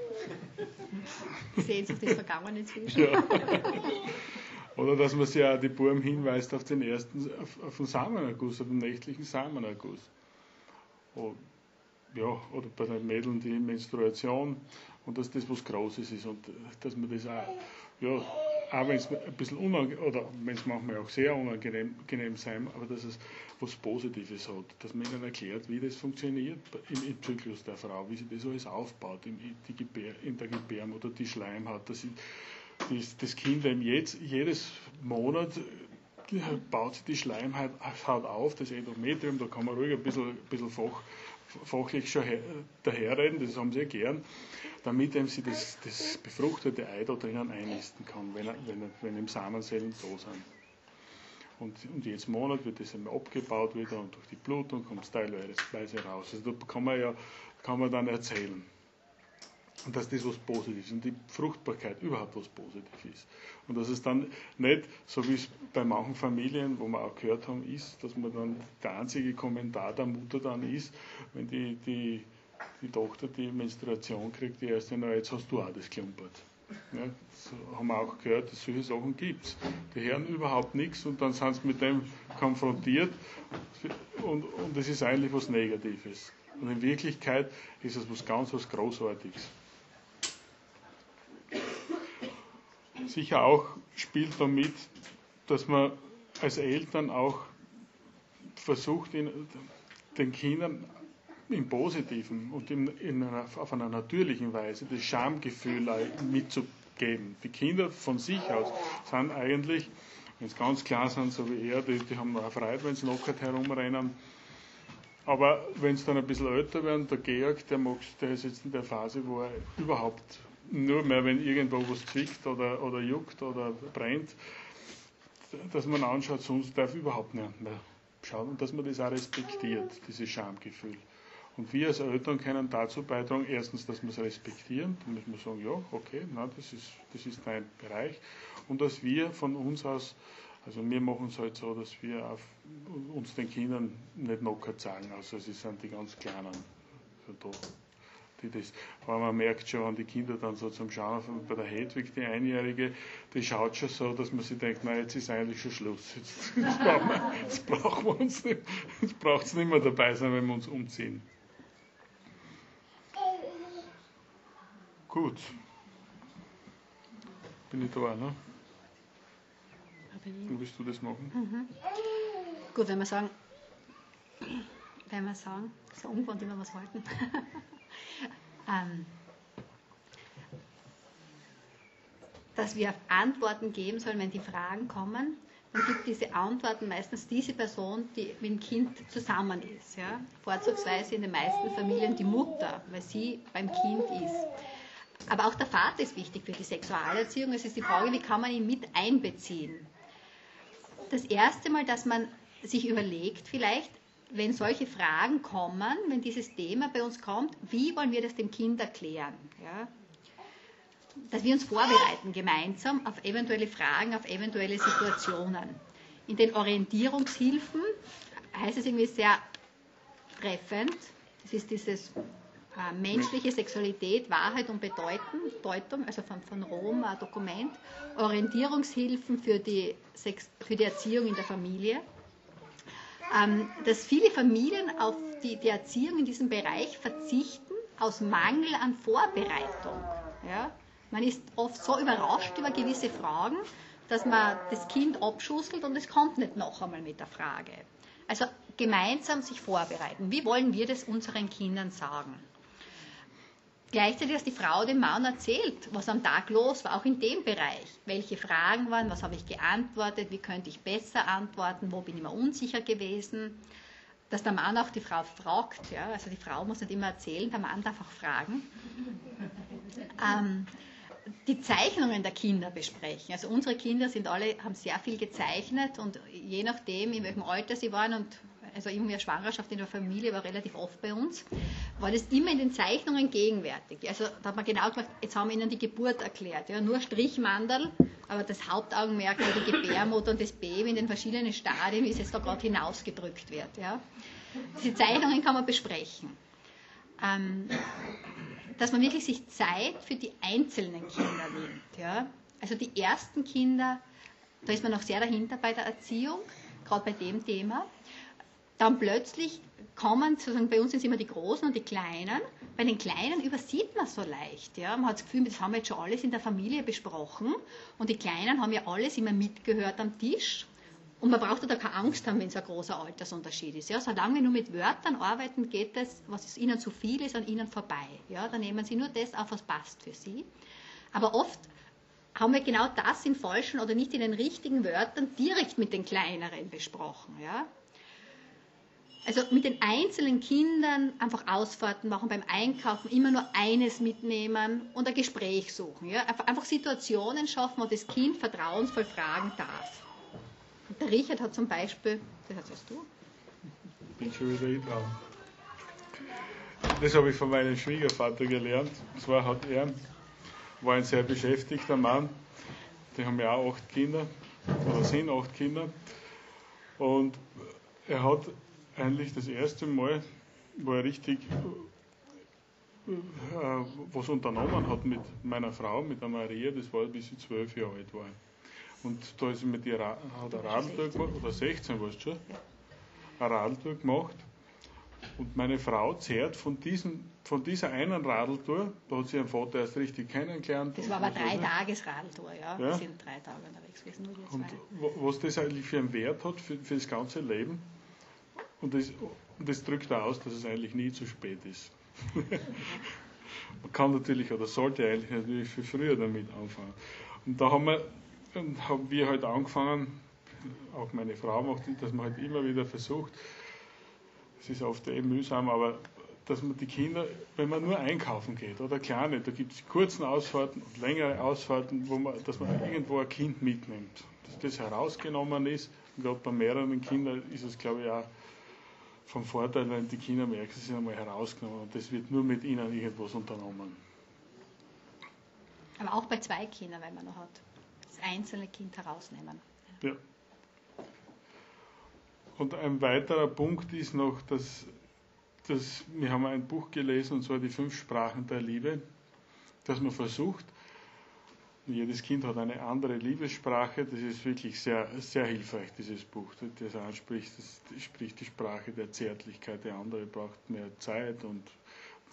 Sehnsucht ist vergangen inzwischen. Ja. Oder dass man sie auch die Buben hinweist auf den ersten, auf, auf den Samenerguss, auf den nächtlichen Samenerguss. Ja, oder bei den Mädeln die Menstruation und dass das was Großes ist und dass man das auch, ja, auch wenn es ein bisschen unangenehm, oder wenn es manchmal auch sehr unangenehm sein, aber dass es was Positives hat, dass man ihnen erklärt, wie das funktioniert im, im Zyklus der Frau, wie sie das alles aufbaut in, Gebär, in der Gebärmutter, die Schleimhaut, dass sie, das, Kind eben jetzt, jedes Monat baut sich die Schleimhaut auf, das Endometrium, da kann man ruhig ein bisschen, bisschen fach, fachlich schon her, daherreden, das haben sie gern, damit eben sie das, das befruchtete Ei da drinnen einnisten kann, wenn, wenn, wenn im Samenzellen da sind. Und, und jedes Monat wird das eben abgebaut wieder und durch die Blutung kommt es teilweise raus. Also da kann man ja kann man dann erzählen. Und dass das was Positives ist und die Fruchtbarkeit überhaupt was Positives ist. Und dass es dann nicht, so wie es bei manchen Familien, wo wir auch gehört haben, ist, dass man dann der einzige Kommentar der Mutter dann ist, wenn die, die, die Tochter die Menstruation kriegt, die erste, na jetzt hast du auch das klumpert. Ja, das haben wir auch gehört, dass solche Sachen gibt es. Die hören überhaupt nichts und dann sind sie mit dem konfrontiert und, und das ist eigentlich was Negatives. Und in Wirklichkeit ist es was ganz was Großartiges. Sicher auch spielt damit, dass man als Eltern auch versucht, den Kindern im Positiven und in, in einer, auf einer natürlichen Weise das Schamgefühl mitzugeben. Die Kinder von sich aus sind eigentlich, wenn es ganz klar sind, so wie er, die, die haben auch Freude, wenn sie lockert herumrennen. Aber wenn sie dann ein bisschen älter werden, der Georg, der, der ist jetzt in der Phase, wo er überhaupt nur mehr, wenn irgendwo was zwickt oder, oder juckt oder brennt, dass man anschaut, sonst darf überhaupt nicht mehr schauen und dass man das auch respektiert, dieses Schamgefühl. Und wir als Eltern können dazu beitragen, erstens, dass wir es respektieren, da müssen wir sagen, ja, okay, na, das, ist, das ist dein Bereich. Und dass wir von uns aus, also wir machen es halt so, dass wir auf, uns den Kindern nicht knocker zeigen, also sie sind die ganz Kleinen. Also da die das, aber man merkt schon, wenn die Kinder dann so zum Schauen bei der Hedwig, die Einjährige, die schaut schon so, dass man sich denkt, na jetzt ist eigentlich schon Schluss. Jetzt, jetzt, brauchen, wir, jetzt brauchen wir uns nicht, jetzt braucht es nicht mehr dabei sein, wenn wir uns umziehen. Gut. Bin ich da, ne? Wie willst du das machen? Mhm. Gut, wenn wir sagen, wenn wir sagen, so ungewohnt, wie wir was halten. ähm, dass wir Antworten geben sollen, wenn die Fragen kommen, dann gibt diese Antworten meistens diese Person, die mit dem Kind zusammen ist. Ja? Vorzugsweise in den meisten Familien die Mutter, weil sie beim Kind ist. Aber auch der Vater ist wichtig für die Sexualerziehung. Es ist die Frage, wie kann man ihn mit einbeziehen? Das erste Mal, dass man sich überlegt, vielleicht, wenn solche Fragen kommen, wenn dieses Thema bei uns kommt, wie wollen wir das dem Kind erklären? Ja? Dass wir uns vorbereiten gemeinsam auf eventuelle Fragen, auf eventuelle Situationen. In den Orientierungshilfen heißt es irgendwie sehr treffend, das ist dieses äh, menschliche Sexualität, Wahrheit und Bedeutung, also von, von Rom ein Dokument, Orientierungshilfen für die, Sex, für die Erziehung in der Familie dass viele Familien auf die, die Erziehung in diesem Bereich verzichten aus Mangel an Vorbereitung. Ja? Man ist oft so überrascht über gewisse Fragen, dass man das Kind abschusselt und es kommt nicht noch einmal mit der Frage. Also gemeinsam sich vorbereiten. Wie wollen wir das unseren Kindern sagen? Gleichzeitig, dass die Frau dem Mann erzählt, was am Tag los war, auch in dem Bereich. Welche Fragen waren, was habe ich geantwortet, wie könnte ich besser antworten, wo bin ich mir unsicher gewesen. Dass der Mann auch die Frau fragt, ja, also die Frau muss nicht immer erzählen, der Mann darf auch fragen. Ähm, die Zeichnungen der Kinder besprechen. Also unsere Kinder sind alle, haben sehr viel gezeichnet und je nachdem, in welchem Alter sie waren und also irgendwie eine Schwangerschaft in der Familie war relativ oft bei uns, war das immer in den Zeichnungen gegenwärtig. Also da hat man genau gemacht, jetzt haben wir ihnen die Geburt erklärt. Ja, nur Strichmandel, aber das Hauptaugenmerk war die Gebärmutter und das Baby in den verschiedenen Stadien, wie es jetzt da gerade hinausgedrückt wird. Ja. Diese Zeichnungen kann man besprechen. Ähm, dass man wirklich sich Zeit für die einzelnen Kinder nimmt. Ja? Also die ersten Kinder, da ist man noch sehr dahinter bei der Erziehung, gerade bei dem Thema. Dann plötzlich kommen, sozusagen bei uns sind es immer die Großen und die Kleinen. Bei den Kleinen übersieht man so leicht. Ja? Man hat das Gefühl, das haben wir jetzt schon alles in der Familie besprochen. Und die Kleinen haben ja alles immer mitgehört am Tisch. Und man braucht da keine Angst haben, wenn es ein großer Altersunterschied ist. Ja, solange wir nur mit Wörtern arbeiten, geht es, was ihnen zu viel ist, an ihnen vorbei. Ja, dann nehmen sie nur das auf, was passt für sie. Aber oft haben wir genau das in falschen oder nicht in den richtigen Wörtern direkt mit den Kleineren besprochen. Ja. Also mit den einzelnen Kindern einfach Ausfahrten machen, beim Einkaufen immer nur eines mitnehmen und ein Gespräch suchen. Ja. Einfach Situationen schaffen, wo das Kind vertrauensvoll fragen darf. Der Richard hat zum Beispiel, das hast du? Ich bin schon wieder dran. Das habe ich von meinem Schwiegervater gelernt. Und zwar hat er, war ein sehr beschäftigter Mann. Die haben ja auch acht Kinder, oder sind acht Kinder. Und er hat eigentlich das erste Mal, wo er richtig äh, was unternommen hat mit meiner Frau, mit der Maria, das war bis sie zwölf Jahre alt war. Und da ist mit ihr hat ein Radltour gemacht, oder 16 warst du schon, ein Radltour gemacht. Und meine Frau zehrt von, diesem, von dieser einen Radeltour, da hat sie ihren Vater erst richtig kennengelernt. Das war aber drei Tages Radeltour, ja. ja. Wir sind drei Tage unterwegs gewesen, nur. Und was das eigentlich für einen Wert hat für, für das ganze Leben. Und das, das drückt auch aus, dass es eigentlich nie zu spät ist. Man kann natürlich oder sollte eigentlich natürlich viel früher damit anfangen. Und da haben wir haben wir halt angefangen, auch meine Frau macht das, dass man halt immer wieder versucht, es ist oft eh mühsam, aber dass man die Kinder, wenn man nur einkaufen geht oder kleine, da gibt es kurzen Ausfahrten und längere Ausfahrten, wo man, dass man irgendwo ein Kind mitnimmt. Dass das herausgenommen ist, und gerade bei mehreren Kindern ist es, glaube ich, auch vom Vorteil, wenn die Kinder merken, sie sind einmal herausgenommen und das wird nur mit ihnen irgendwas unternommen. Aber auch bei zwei Kindern, wenn man noch hat einzelne Kind herausnehmen. Ja. Und ein weiterer Punkt ist noch, dass, dass wir haben ein Buch gelesen, und zwar die fünf Sprachen der Liebe, dass man versucht, jedes Kind hat eine andere Liebessprache, das ist wirklich sehr, sehr hilfreich, dieses Buch. Das anspricht, das spricht die Sprache der Zärtlichkeit, der andere braucht mehr Zeit und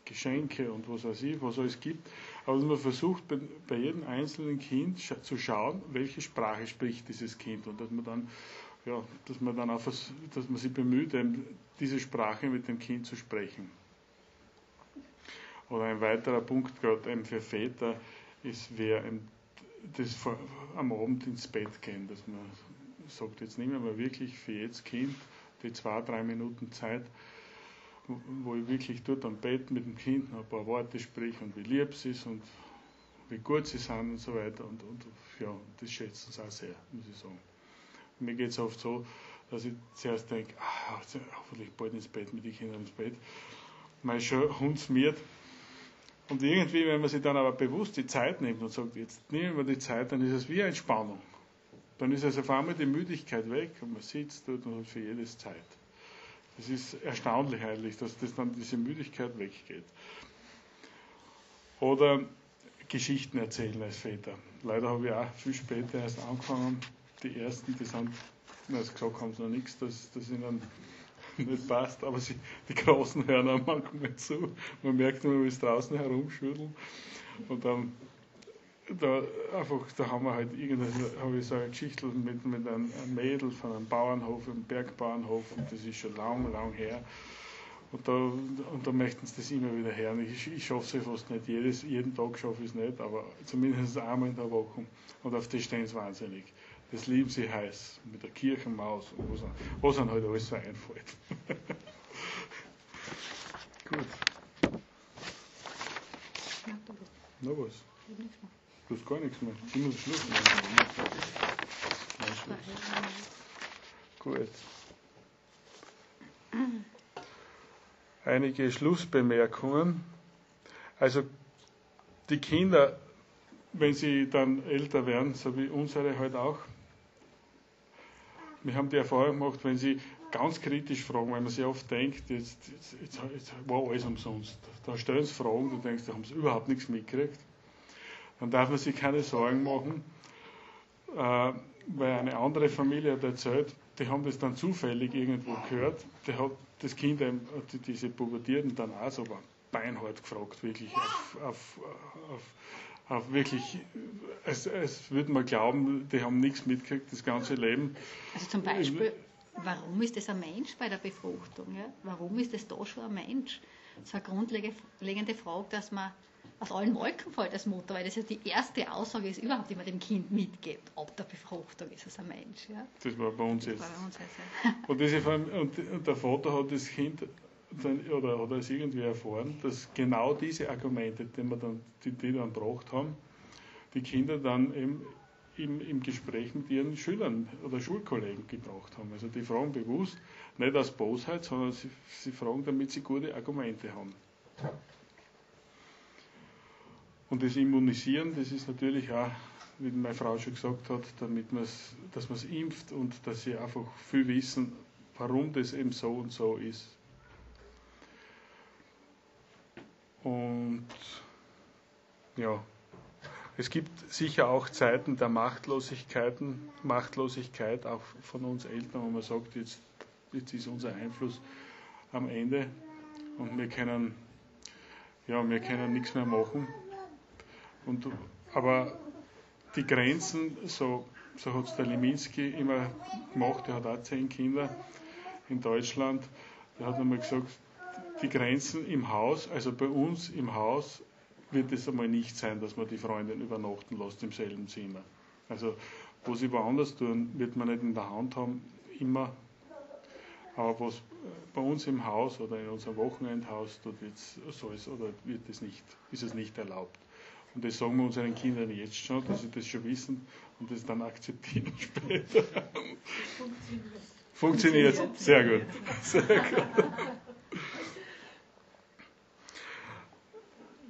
Geschenke und was weiß ich, was es gibt. Aber man versucht bei, jedem einzelnen Kind zu schauen, welche Sprache spricht dieses Kind und dass man dann, ja, dass man dann auch, dass man sich bemüht, diese Sprache mit dem Kind zu sprechen. Oder ein weiterer Punkt gerade eben für Väter ist, wer das am Abend ins Bett gehen, dass man sagt, jetzt nehmen wir wirklich für jedes Kind die zwei, drei Minuten Zeit, wo ich wirklich dort am Bett mit dem Kind ein paar Worte sprich und wie lieb sie ist und wie gut sie sind und so weiter. Und, und ja, das schätzen sie auch sehr, muss ich sagen. Mir geht es oft so, dass ich zuerst denke, ah, hoffentlich bald ins Bett mit den Kindern ins Bett. Man ist schon hundsmiert. Und irgendwie, wenn man sich dann aber bewusst die Zeit nimmt und sagt, jetzt nehmen wir die Zeit, dann ist es wie Entspannung. Dann ist also auf einmal die Müdigkeit weg und man sitzt dort und hat für jedes Zeit. Es ist erstaunlich eigentlich, dass das dann diese Müdigkeit weggeht. Oder Geschichten erzählen als Väter. Leider habe ich auch viel später erst angefangen. Die ersten, die sind also gesagt haben noch nichts, dass das ihnen nicht passt, aber sie, die Großen hören auch manchmal zu. Man merkt immer, wie es draußen herumschütteln. Und dann da einfach, da haben wir halt irgendeine, habe ich so eine Geschichte mit, mit einem, Mädel von einem Bauernhof, einem Bergbauernhof, und das ist schon lang, lang her. Und da, und da möchten sie das immer wieder hören. Ich, ich schaffe es fast nicht jedes, jeden Tag schaffe ich es nicht, aber zumindest einmal in der Woche. Und auf das stehen sie wahnsinnig. Das lieben sie heiß, mit der Kirchenmaus und was, was halt alles so einfällt. Gut. Na was? Du hast gar nichts mehr. Ich muss Schluss machen. Gut. Einige Schlussbemerkungen. Also die Kinder, wenn sie dann älter werden, so wie unsere halt auch, wir haben die Erfahrung gemacht, wenn sie ganz kritisch fragen, weil man sich oft denkt, jetzt, jetzt, jetzt, jetzt war alles umsonst. Da stellen sie Fragen, du denkst, da haben sie überhaupt nichts mitgekriegt. Dann darf man sich keine Sorgen machen, äh, weil eine andere Familie hat erzählt, die haben das dann zufällig irgendwo gehört, der hat das Kind, diese Pubertierten dann auch so beinhart gefragt, wirklich auf, auf auf wirklich, es, es würde man glauben, die haben nichts mitgekriegt, das ganze Leben. Also zum Beispiel, warum ist das ein Mensch bei der Befruchtung? Ja? Warum ist das da schon ein Mensch? Das ist eine grundlegende Frage, dass man aus allen Wolken fällt als Mutter, weil das ja die erste Aussage ist überhaupt, die man dem Kind mitgibt. Ab der Befruchtung ist es ein Mensch. Ja? Das war bei uns jetzt. Bei uns jetzt ja. und, diese, und der Vater hat das Kind dann, oder hat es irgendwie erfahren, dass genau diese Argumente, die, wir dann, die, die dann gebracht haben, die Kinder dann eben im, im Gespräch mit ihren Schülern oder Schulkollegen gebracht haben. Also die fragen bewusst, nicht aus Bosheit, sondern sie, sie fragen, damit sie gute Argumente haben. Und das Immunisieren, das ist natürlich auch, wie meine Frau schon gesagt hat, damit man's, dass man es impft und dass sie einfach viel wissen, warum das eben so und so ist. Und ja, es gibt sicher auch Zeiten der Machtlosigkeiten, Machtlosigkeit auch von uns Eltern, wo man sagt, jetzt, jetzt ist unser Einfluss am Ende und wir können, ja, wir können nichts mehr machen. Und, aber die Grenzen, so, so hat es der Liminski immer gemacht, der hat auch zehn Kinder in Deutschland, der hat einmal gesagt, die Grenzen im Haus, also bei uns im Haus, wird es einmal nicht sein, dass man die Freundin übernachten lässt im selben Zimmer. Also, wo sie woanders tun, wird man nicht in der Hand haben, immer. Aber was bei uns im Haus oder in unserem Wochenendhaus, dort so ist, oder wird es nicht, ist es nicht erlaubt. Und das sagen wir unseren Kindern jetzt schon, dass sie das schon wissen und das dann akzeptieren später. Funktioniert. Funktioniert. Sehr gut. Sehr gut.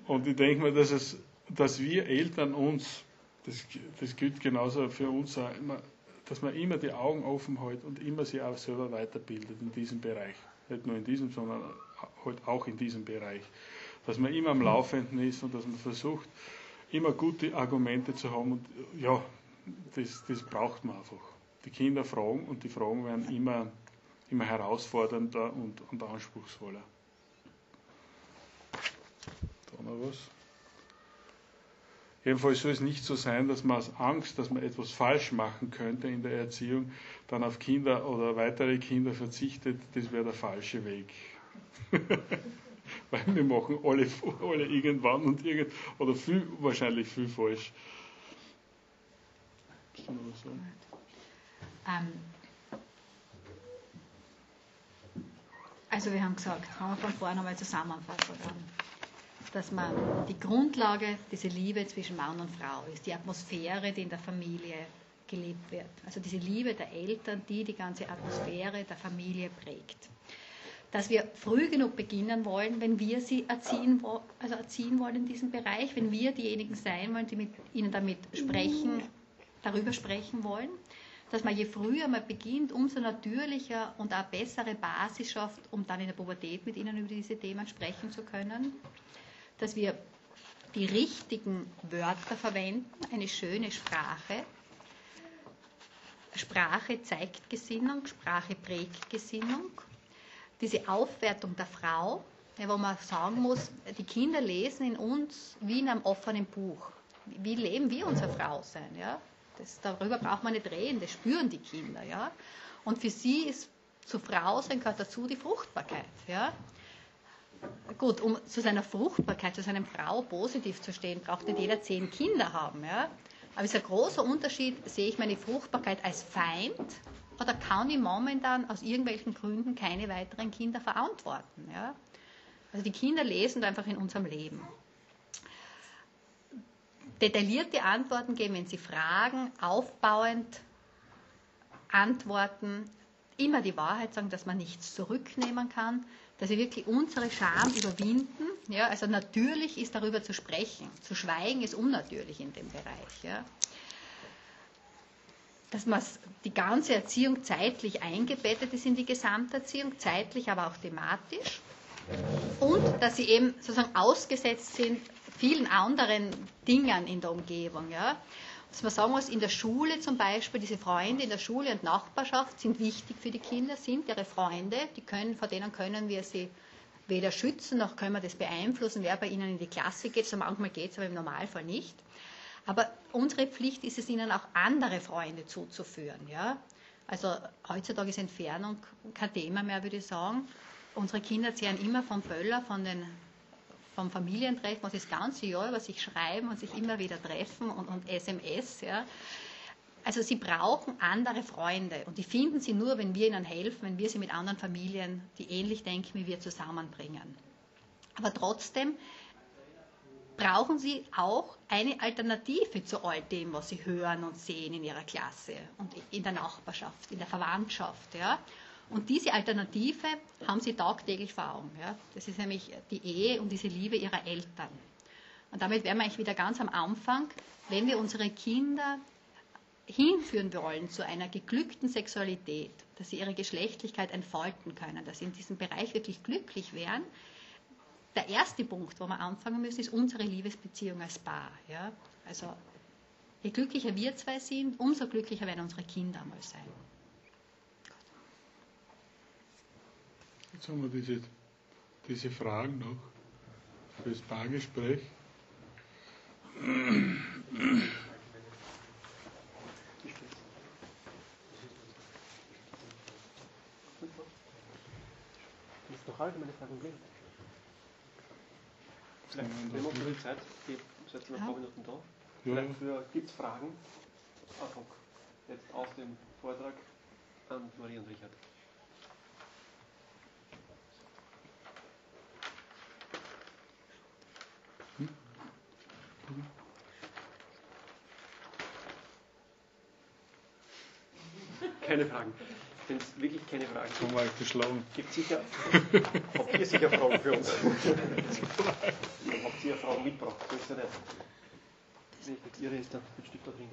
Und ich denke mir, dass, es, dass wir Eltern uns, das, das gilt genauso für uns, auch immer, dass man immer die Augen offen hält und immer sich auch selber weiterbildet in diesem Bereich. Nicht nur in diesem, sondern halt auch in diesem Bereich. Dass man immer am Laufenden ist und dass man versucht, immer gute Argumente zu haben. Und ja, das, das braucht man einfach. Die Kinder fragen und die Fragen werden immer, immer herausfordernder und, und anspruchsvoller noch was? Jedenfalls soll es nicht so sein, dass man aus Angst, dass man etwas falsch machen könnte in der Erziehung, dann auf Kinder oder weitere Kinder verzichtet. Das wäre der falsche Weg. Weil wir machen alle, alle irgendwann und irgend oder viel, wahrscheinlich viel falsch. Ähm, also wir haben gesagt, haben wir von vorne einmal zusammenfassen. Dass man die Grundlage dieser Liebe zwischen Mann und Frau ist, die Atmosphäre, die in der Familie gelebt wird. Also diese Liebe der Eltern, die die ganze Atmosphäre der Familie prägt. Dass wir früh genug beginnen wollen, wenn wir sie erziehen, also erziehen wollen in diesem Bereich, wenn wir diejenigen sein wollen, die mit ihnen damit sprechen, darüber sprechen wollen. Dass man je früher man beginnt, umso natürlicher und auch bessere Basis schafft, um dann in der Pubertät mit ihnen über diese Themen sprechen zu können dass wir die richtigen Wörter verwenden, eine schöne Sprache, Sprache zeigt Gesinnung, Sprache prägt Gesinnung. Diese Aufwertung der Frau, wo man sagen muss, die Kinder lesen in uns wie in einem offenen Buch. Wie leben wir unser Frausein? Ja? Das, darüber braucht man nicht reden, das spüren die Kinder. Ja? Und für sie ist zu Frau sein gehört dazu die Fruchtbarkeit. Ja? Gut, um zu seiner Fruchtbarkeit, zu seiner Frau positiv zu stehen, braucht nicht jeder zehn Kinder haben. Ja? Aber es ist ein großer Unterschied, sehe ich meine Fruchtbarkeit als Feind oder kann ich momentan aus irgendwelchen Gründen keine weiteren Kinder verantworten. Ja? Also die Kinder lesen einfach in unserem Leben. Detaillierte Antworten geben, wenn sie fragen, aufbauend antworten, immer die Wahrheit sagen, dass man nichts zurücknehmen kann, dass wir wirklich unsere Scham überwinden. Ja, also natürlich ist darüber zu sprechen. Zu schweigen ist unnatürlich in dem Bereich. Ja. Dass man die ganze Erziehung zeitlich eingebettet ist in die Gesamterziehung, zeitlich, aber auch thematisch. Und dass sie eben sozusagen ausgesetzt sind vielen anderen Dingen in der Umgebung. Ja dass man sagen muss, in der Schule zum Beispiel, diese Freunde in der Schule und Nachbarschaft sind wichtig für die Kinder, sind ihre Freunde, die können, vor denen können wir sie weder schützen, noch können wir das beeinflussen, wer bei ihnen in die Klasse geht. So manchmal geht es, aber im Normalfall nicht. Aber unsere Pflicht ist es, ihnen auch andere Freunde zuzuführen. Ja? Also heutzutage ist Entfernung kein Thema mehr, würde ich sagen. Unsere Kinder zehren immer vom Böller, von den vom Familientreffen, was das ganze Jahr über sich schreiben und sich immer wieder treffen und, und SMS. Ja. Also sie brauchen andere Freunde und die finden sie nur, wenn wir ihnen helfen, wenn wir sie mit anderen Familien, die ähnlich denken wie wir, zusammenbringen. Aber trotzdem brauchen sie auch eine Alternative zu all dem, was sie hören und sehen in ihrer Klasse und in der Nachbarschaft, in der Verwandtschaft. Ja. Und diese Alternative haben sie tagtäglich vor Augen. Ja? Das ist nämlich die Ehe und diese Liebe ihrer Eltern. Und damit wären wir eigentlich wieder ganz am Anfang, wenn wir unsere Kinder hinführen wollen zu einer geglückten Sexualität, dass sie ihre Geschlechtlichkeit entfalten können, dass sie in diesem Bereich wirklich glücklich wären. Der erste Punkt, wo wir anfangen müssen, ist unsere Liebesbeziehung als Paar. Ja? Also je glücklicher wir zwei sind, umso glücklicher werden unsere Kinder einmal sein. Jetzt haben wir diese, diese Fragen noch fürs Paargespräch. Ist noch allgemeine Fragen geben? Vielleicht nehmen wir uns die Zeit, die seid noch ein paar Minuten da. Ja. Vielleicht gibt es Fragen ad hoc jetzt aus dem Vortrag an Marie und Richard. Keine Fragen. Es wirklich keine Fragen gibt. Mal geschlagen. Gibt sicher. habt ihr sicher Fragen für uns? Habt ihr Fragen mitgebracht. So ist ja nicht. Nee, Ihre ist da mit Stift da drin.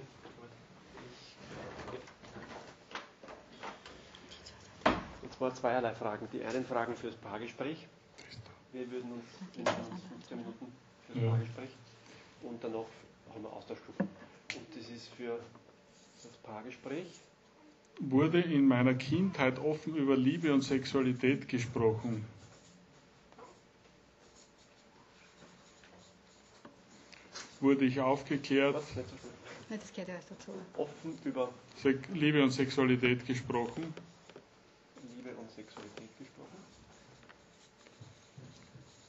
Und zwar zweierlei Fragen. Die einen Fragen fürs Paargespräch. Wir würden uns in 15 Minuten fürs ja. Paargespräch und danach haben wir Austauschgruppen. Und das ist für das Paargespräch. Wurde in meiner Kindheit offen über Liebe und Sexualität gesprochen? Wurde ich aufgeklärt? Was? Das gehört ja erst dazu. Offen über Liebe und Sexualität gesprochen? Liebe und Sexualität gesprochen.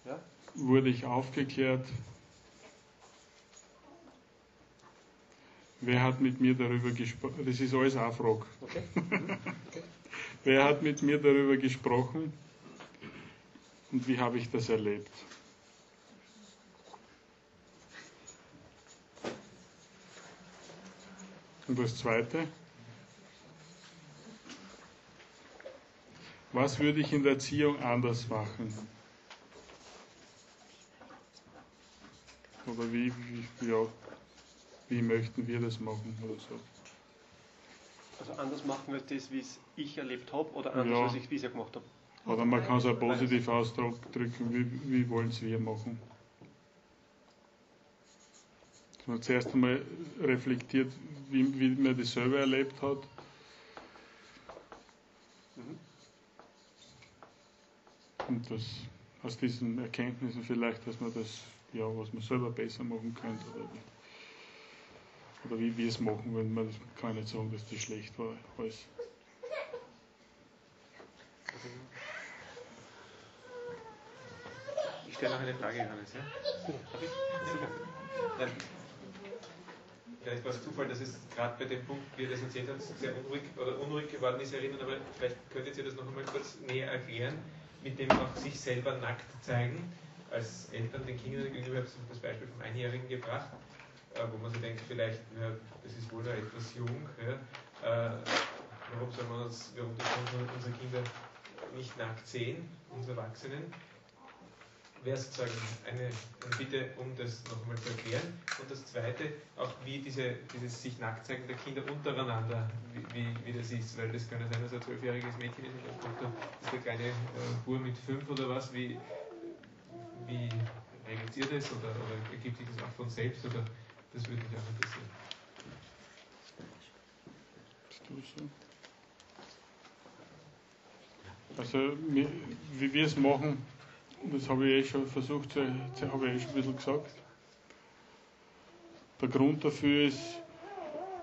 Ja? Wurde ich aufgeklärt Wer hat mit mir darüber gesprochen? Das ist alles eine Frage. Okay. Okay. Wer hat mit mir darüber gesprochen und wie habe ich das erlebt? Und das Zweite, was würde ich in der Erziehung anders machen? Oder wie, wie ja, wie möchten wir das machen oder so. Also anders machen als das, wie es ich erlebt habe oder anders, ja. als ich es bisher gemacht habe. Oder man kann es auch positiv ausdrücken, wie, wie wollen es wir machen. Dass man zuerst einmal reflektiert, wie, wie man das selber erlebt hat. Mhm. Und das aus diesen Erkenntnissen vielleicht, dass man das, ja, was man selber besser machen könnte. Oder wie oder wie wir es machen, wenn man kann nicht sagen, dass das schlecht war alles. Ich stelle noch eine Frage, Johannes. Ja? Ich? vielleicht war es Zufall, dass es gerade bei dem Punkt, wie ihr das erzählt habt, sehr unruhig oder unruhig geworden ist, erinnern, aber vielleicht könntet ihr das noch einmal kurz näher erklären, mit dem auch sich selber nackt zeigen, als Eltern den Kindern gegenüber, ich habe das Beispiel vom Einjährigen gebracht, wo man so denkt, vielleicht, ja, das ist wohl noch etwas jung, ja, äh, warum soll man uns, warum dürfen unsere Kinder nicht nackt sehen, unsere Erwachsenen? wäre sozusagen eine, eine Bitte, um das nochmal zu erklären. Und das Zweite, auch wie diese, dieses sich nackt zeigen der Kinder untereinander, wie, wie, wie das ist, weil das kann ja sein, dass ein zwölfjähriges Mädchen ist und dann ist der kleine äh, Bur mit fünf oder was, wie, wie regelt ihr das oder, oder ergibt sich das auch von selbst oder das würde mich auch interessieren. Also, wie wir es machen, das habe ich eh schon versucht, das habe ich eh schon ein bisschen gesagt. Der Grund dafür ist,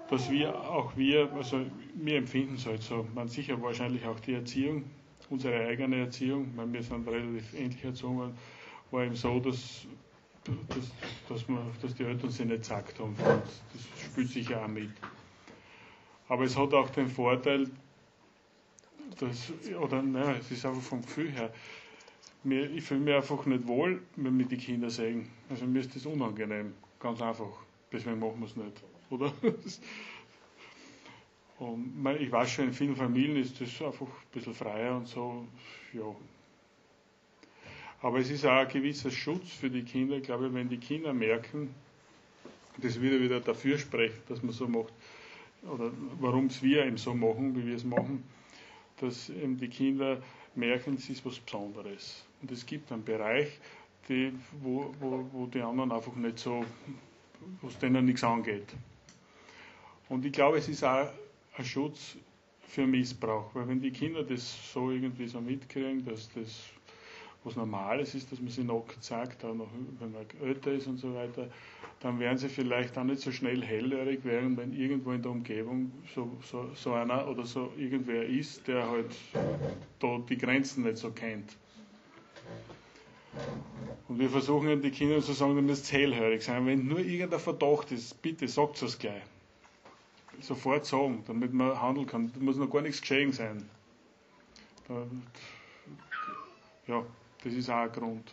dass wir, auch wir, also wir empfinden es halt so, man sicher wahrscheinlich auch die Erziehung, unsere eigene Erziehung, meine, wir sind relativ ähnlich erzogen worden, war eben so, dass, dass, dass, man, dass die Eltern sich nicht gesagt haben. Das spielt sich ja auch mit. Aber es hat auch den Vorteil, dass, oder naja, es ist einfach vom Gefühl her, mir, ich fühle mich einfach nicht wohl, wenn wir die Kinder sehen. Also mir ist das unangenehm, ganz einfach. Deswegen machen wir es nicht, oder? Und ich weiß schon, in vielen Familien ist das einfach ein bisschen freier und so, ja. Aber es ist auch ein gewisser Schutz für die Kinder, ich glaube, wenn die Kinder merken, das wieder wieder dafür spricht, dass man so macht, oder warum es wir eben so machen, wie wir es machen, dass eben die Kinder merken, es ist was Besonderes. Und es gibt einen Bereich, die, wo, wo, wo die anderen einfach nicht so, wo es denen nichts angeht. Und ich glaube, es ist auch ein Schutz für Missbrauch, weil wenn die Kinder das so irgendwie so mitkriegen, dass das was Normales ist, dass man sie nackt sagt, auch noch, wenn man älter ist und so weiter, dann werden sie vielleicht auch nicht so schnell hellhörig werden, wenn irgendwo in der Umgebung so, so, so einer oder so irgendwer ist, der halt da die Grenzen nicht so kennt. Und wir versuchen ihnen die Kinder zu sagen, du musst hellhörig sein. Wenn nur irgendein Verdacht ist, bitte sagt es gleich. Sofort sagen, damit man handeln kann. Da muss noch gar nichts geschehen sein. Ja, das ist auch ein Grund.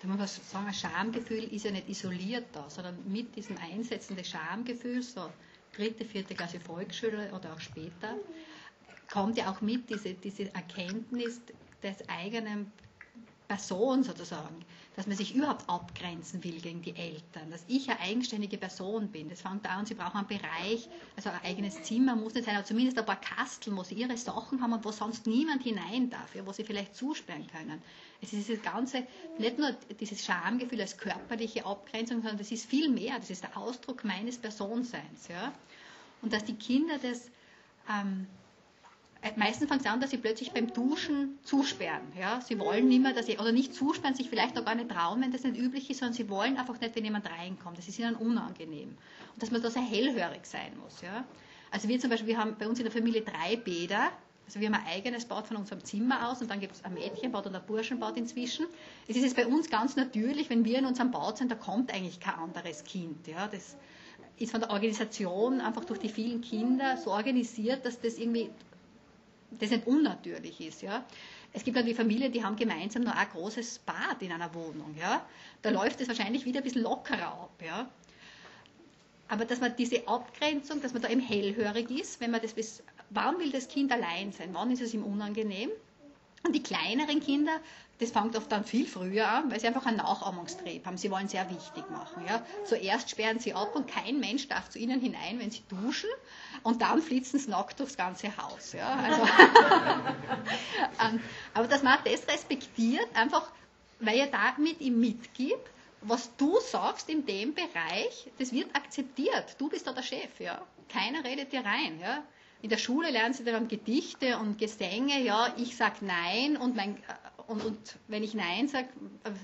Da muss man sagen, ein Schamgefühl ist ja nicht isoliert da, sondern mit diesem Einsetzen des Schamgefühls, so dritte, vierte Klasse Volksschule oder auch später, kommt ja auch mit diese, diese Erkenntnis des eigenen Person sozusagen, dass man sich überhaupt abgrenzen will gegen die Eltern, dass ich eine eigenständige Person bin. Das fängt an, sie brauchen einen Bereich, also ein eigenes Zimmer muss nicht sein, aber zumindest ein paar Kasteln, wo sie ihre Sachen haben und wo sonst niemand hinein darf, ja, wo sie vielleicht zusperren können. Es ist dieses ganze, nicht nur dieses Schamgefühl als körperliche Abgrenzung, sondern das ist viel mehr, das ist der Ausdruck meines Personenseins. Ja. Und dass die Kinder das ähm, äh, meistens fängt es an, dass sie plötzlich beim Duschen zusperren. Ja? Sie wollen nicht mehr, dass sie, oder nicht zusperren, sich vielleicht auch gar nicht trauen, wenn das nicht üblich ist, sondern sie wollen einfach nicht, wenn jemand reinkommt. Das ist ihnen unangenehm. Und dass man da sehr hellhörig sein muss. Ja? Also wir zum Beispiel, wir haben bei uns in der Familie drei Bäder. Also wir haben ein eigenes Bad von unserem Zimmer aus und dann gibt es ein Mädchenbad und ein Burschenbad inzwischen. Es ist jetzt bei uns ganz natürlich, wenn wir in unserem Bad sind, da kommt eigentlich kein anderes Kind. Ja? Das ist von der Organisation einfach durch die vielen Kinder so organisiert, dass das irgendwie das nicht unnatürlich ist. Ja. Es gibt natürlich Familien, die haben gemeinsam nur ein großes Bad in einer Wohnung. Ja. Da läuft es wahrscheinlich wieder ein bisschen lockerer ab. Ja. Aber dass man diese Abgrenzung, dass man da eben hellhörig ist, wenn man das bis, wann will das Kind allein sein, wann ist es ihm unangenehm? Und die kleineren Kinder, das fängt oft dann viel früher an, weil sie einfach einen Nachahmungstrieb haben. Sie wollen sehr wichtig machen. Ja. Zuerst sperren sie ab und kein Mensch darf zu ihnen hinein, wenn sie duschen. Und dann flitzen sie nackt durchs ganze Haus. Ja. Also ähm, aber dass man das respektiert, einfach weil er damit ihm mitgibt, was du sagst in dem Bereich, das wird akzeptiert. Du bist da der Chef. Ja. Keiner redet dir rein. Ja. In der Schule lernen sie dann Gedichte und Gesänge, ja, ich sag Nein und, mein, und, und wenn ich Nein sage,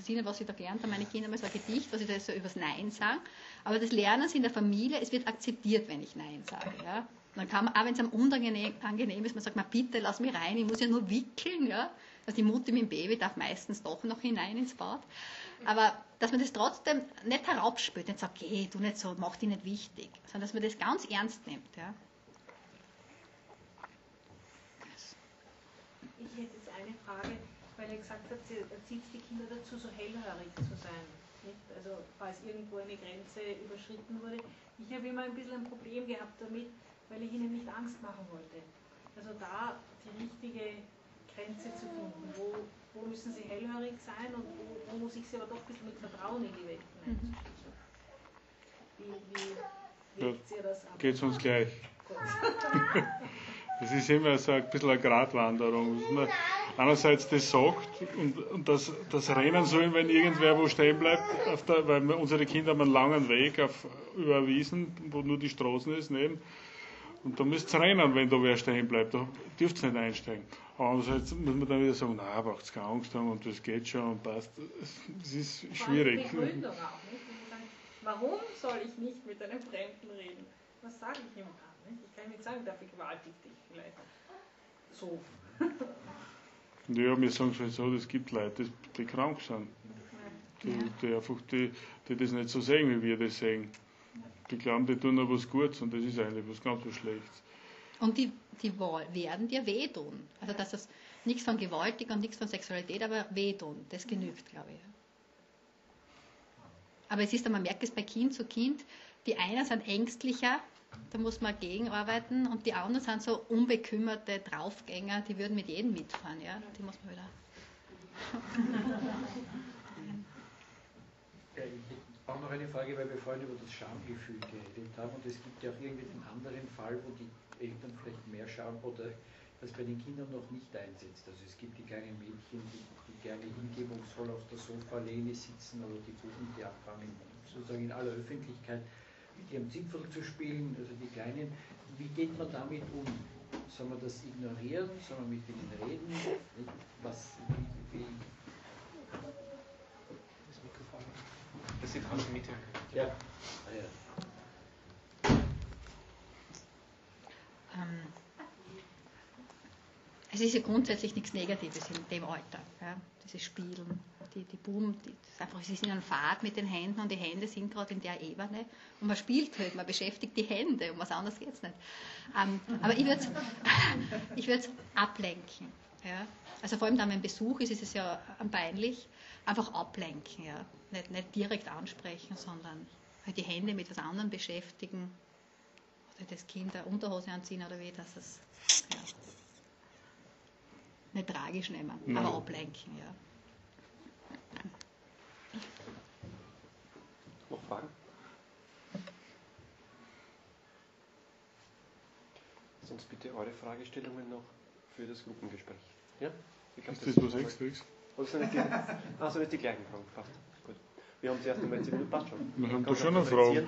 nicht, was sie da gelernt haben, meine Kinder haben so ein Gedicht, was sie da so übers Nein sagen, aber das lernen sie in der Familie, es wird akzeptiert, wenn ich Nein sage, ja. dann kann man, auch wenn es einem unangenehm ist, man sagt, man bitte lass mich rein, ich muss ja nur wickeln, ja. Also die Mutter mit dem Baby darf meistens doch noch hinein ins Bad. Aber dass man das trotzdem nicht heraufspürt, nicht sagt, geh, du nicht so, mach dich nicht wichtig, sondern dass man das ganz ernst nimmt. Ja. Ich hätte jetzt eine Frage, weil er gesagt hat, sie erzieht die Kinder dazu, so hellhörig zu sein. Nicht? Also falls irgendwo eine Grenze überschritten wurde. Ich habe immer ein bisschen ein Problem gehabt damit, weil ich ihnen nicht Angst machen wollte. Also da die richtige Grenze zu finden. Wo, wo müssen sie hellhörig sein und wo, wo, muss ich sie aber doch ein bisschen mit Vertrauen in die Welt hinein? Wie, wie legt ja, ihr das ab? Geht es uns gleich. Das ist immer so ein bisschen eine Gratwanderung. Einerseits das sagt und, und das, das Rennen sollen, wenn irgendwer wo stehen bleibt, der, weil unsere Kinder haben einen langen Weg auf, über Wiesen, wo nur die Straßen ist, neben. Und da müsst ihr rennen, wenn da wer stehen bleibt. Da dürft ihr nicht einsteigen. Aber andererseits muss man dann wieder sagen, na, braucht keine Angst haben und das geht schon und passt. Das ist schwierig. Auch, nicht? Warum soll ich nicht mit einem Fremden reden? Was sage ich ihm dann? Ich kann nicht sagen, der vergewaltigt dich vielleicht. So. ja, wir sagen schon so, es gibt Leute, die krank sind. Die, die einfach, die, die das nicht so sehen, wie wir das sehen. Die glauben, die tun noch was Gutes und das ist eigentlich was ganz was Schlechtes. Und die, die werden dir wehtun. Also dass das nichts von gewaltig und nichts von Sexualität, aber wehtun, das genügt, glaube ich. Aber es ist, man merkt es bei Kind zu Kind, die einen sind ängstlicher, da muss man gegenarbeiten und die anderen sind so unbekümmerte Draufgänger, die würden mit jedem mitfahren, ja, die muss man wieder. Ja, ich habe noch eine Frage, weil wir vorhin über das Schamgefühl geredet haben und es gibt ja auch irgendwie einen anderen Fall, wo die Eltern vielleicht mehr Scham oder das bei den Kindern noch nicht einsetzt. Also es gibt die kleinen Mädchen, die, die gerne hingebungsvoll auf der Sofalehne sitzen oder die Buben, die anfangen, sozusagen in aller Öffentlichkeit mit ihrem Zipfel zu spielen, also die Kleinen. Wie geht man damit um? Soll man das ignorieren? Soll man mit ihnen reden? Was, wie, wie das Mikrofon. Das sieht aus Mitte. Ja. Ah, ja. Ähm, es ist ja grundsätzlich nichts Negatives in dem Alter. Ja. Dieses Spielen, die, die Buben, die, einfach, sie sind in Fahrt mit den Händen und die Hände sind gerade in der Ebene und man spielt halt, man beschäftigt die Hände, um was anderes geht es nicht. Ähm, aber ich würde es ablenken. Ja. Also vor allem dann, wenn Besuch ist, ist es ja peinlich. Einfach ablenken, ja. Nicht, nicht direkt ansprechen, sondern halt die Hände mit was anderem beschäftigen oder das Kind eine Unterhose anziehen oder wie, dass es ja, nicht tragisch nehmen, Nein. aber ablenken, ja. Noch Fragen? Sonst bitte eure Fragestellungen noch für das Gruppengespräch. Ja? Ich glaub, ist das, das was Extras? Also nicht die, also nicht die gleichen Fragen, passt. Wir haben zuerst einmal 10 Minuten, passt schon. Wir haben da schon eine Frage.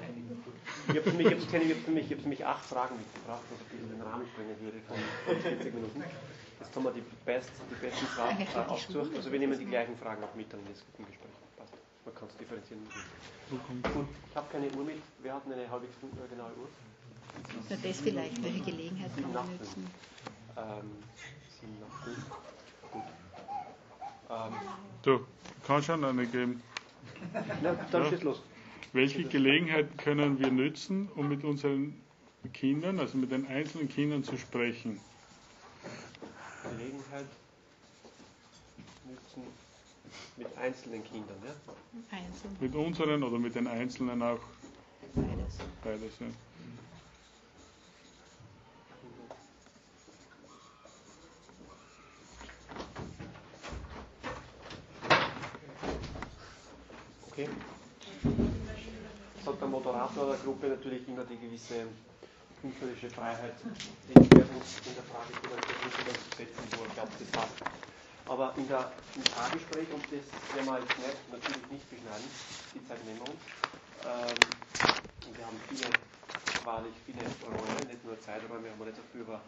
Ich habe für, mich, ich für, mich, ich für mich acht Fragen mitgebracht, was ich in den Rahmen sprengen würde von 40 Minuten. Jetzt haben wir die, best, die besten Fragen äh, ausgesucht. Also wir nehmen die gleichen Fragen auch mit an das Gespräch. Man kann es differenzieren. Gut, ich habe keine Uhr mit. Wer hat eine halbwegs äh, genaue Uhr? Na, das vielleicht, welche Gelegenheit kann man nutzen? Ähm, sieben nach fünf. Gut. Ähm, du, kann schon eine geben. Na, dann ja. schieß los. Welche Gelegenheit können wir nützen, um mit unseren Kindern, also mit den einzelnen Kindern zu sprechen? Gelegenheit nützen mit einzelnen Kindern, ja? Einzeln. Mit unseren oder mit den Einzelnen auch? Beides. Beides, ja. Okay. Es hat der Moderator der Gruppe natürlich immer die gewisse künstlerische Freiheit, Schwerpunkt in der Frage zu setzen, wo er glaubt, das passt. Aber in der, im Fahrgespräch, und das werden wir jetzt nicht, natürlich nicht beschneiden, die Zeit nehmen wir uns. Ähm, und wir haben viele wahrlich viele Räume, nicht nur Zeiträume, haben wir nicht viel über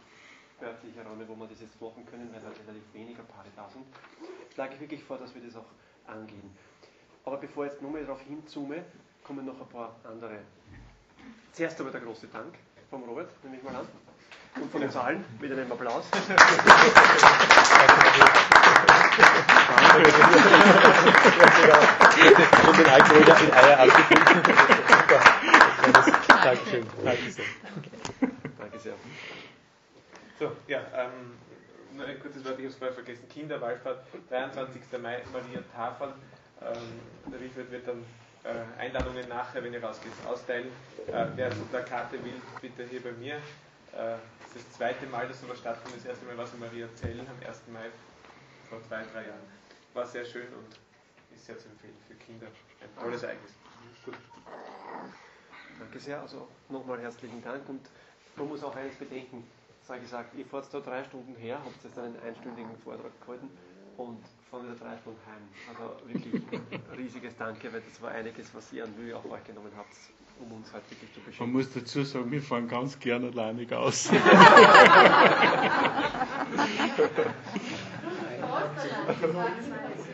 örtliche Räume, wo wir das jetzt machen können, weil halt relativ weniger Paare da sind. Schlage ich wirklich vor, dass wir das auch angehen. Aber bevor ich jetzt nochmal darauf hinzoome, kommen noch ein paar andere. Zuerst aber der große Dank vom Robert, nehme ich mal an. Und von den Zahlen mit einem Applaus. Und den Alkohol in Eier abgefüllt. Dankeschön. Danke sehr. Danke sehr. So, ja, ähm, nur ein kurzes Wort, ich habe es vorher vergessen. Kinderwallfahrt, 23. Mai, Maria Tafel. Ähm, der Wilfried wird dann äh, Einladungen nachher, wenn ihr rausgeht, austeilen. Äh, wer der Karte will, bitte hier bei mir. Äh, das ist das zweite Mal, dass sowas stattfindet. Das erste Mal war es in Maria Zell am 1. Mai vor zwei, drei Jahren. War sehr schön und ist sehr zu empfehlen für Kinder. Ein tolles Ereignis. Gut. Danke sehr. Also nochmal herzlichen Dank und man muss auch eines bedenken. Sei gesagt, ihr fahrt da drei Stunden her, habt jetzt einen einstündigen Vortrag gehalten und fahren wieder drei Stunden heim. Also wirklich riesiges Danke, weil das war einiges, was ihr an Mühe auf euch genommen habt, um uns halt wirklich zu Man beschäftigen. muss dazu sagen, wir fahren ganz gern alleinig aus.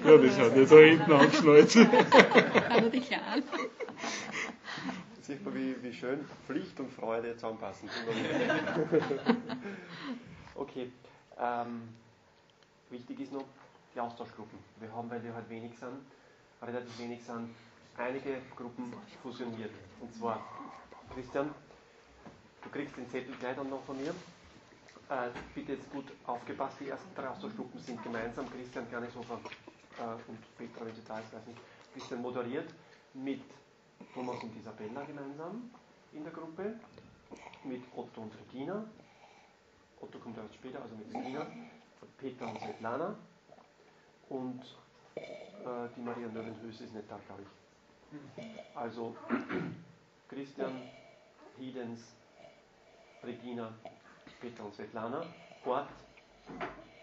ja, das hat jetzt da hinten angeschnallt. Kann man dich an. Sieht man, wie, wie schön Pflicht und Freude zusammenpassen. okay. Ähm, wichtig ist noch die Austauschgruppen. Wir haben, weil wir halt wenig sind, relativ wenig sind, einige Gruppen fusioniert. Und zwar, Christian, du kriegst den Zettel gleich dann noch von mir. Äh, bitte jetzt gut aufgepasst, die ersten drei Austauschgruppen sind gemeinsam. Christian Gernishofer äh, und Petra, wenn sie da ist, weiß nicht. Christian moderiert mit Thomas und Isabella gemeinsam in der Gruppe, mit Otto und Regina. Otto kommt erst später, also mit Regina, Peter und Svetlana und äh, die Maria Nörenhöse ist nicht da, glaube ich. Also Christian, Hidens, Regina, Peter und Svetlana. Ort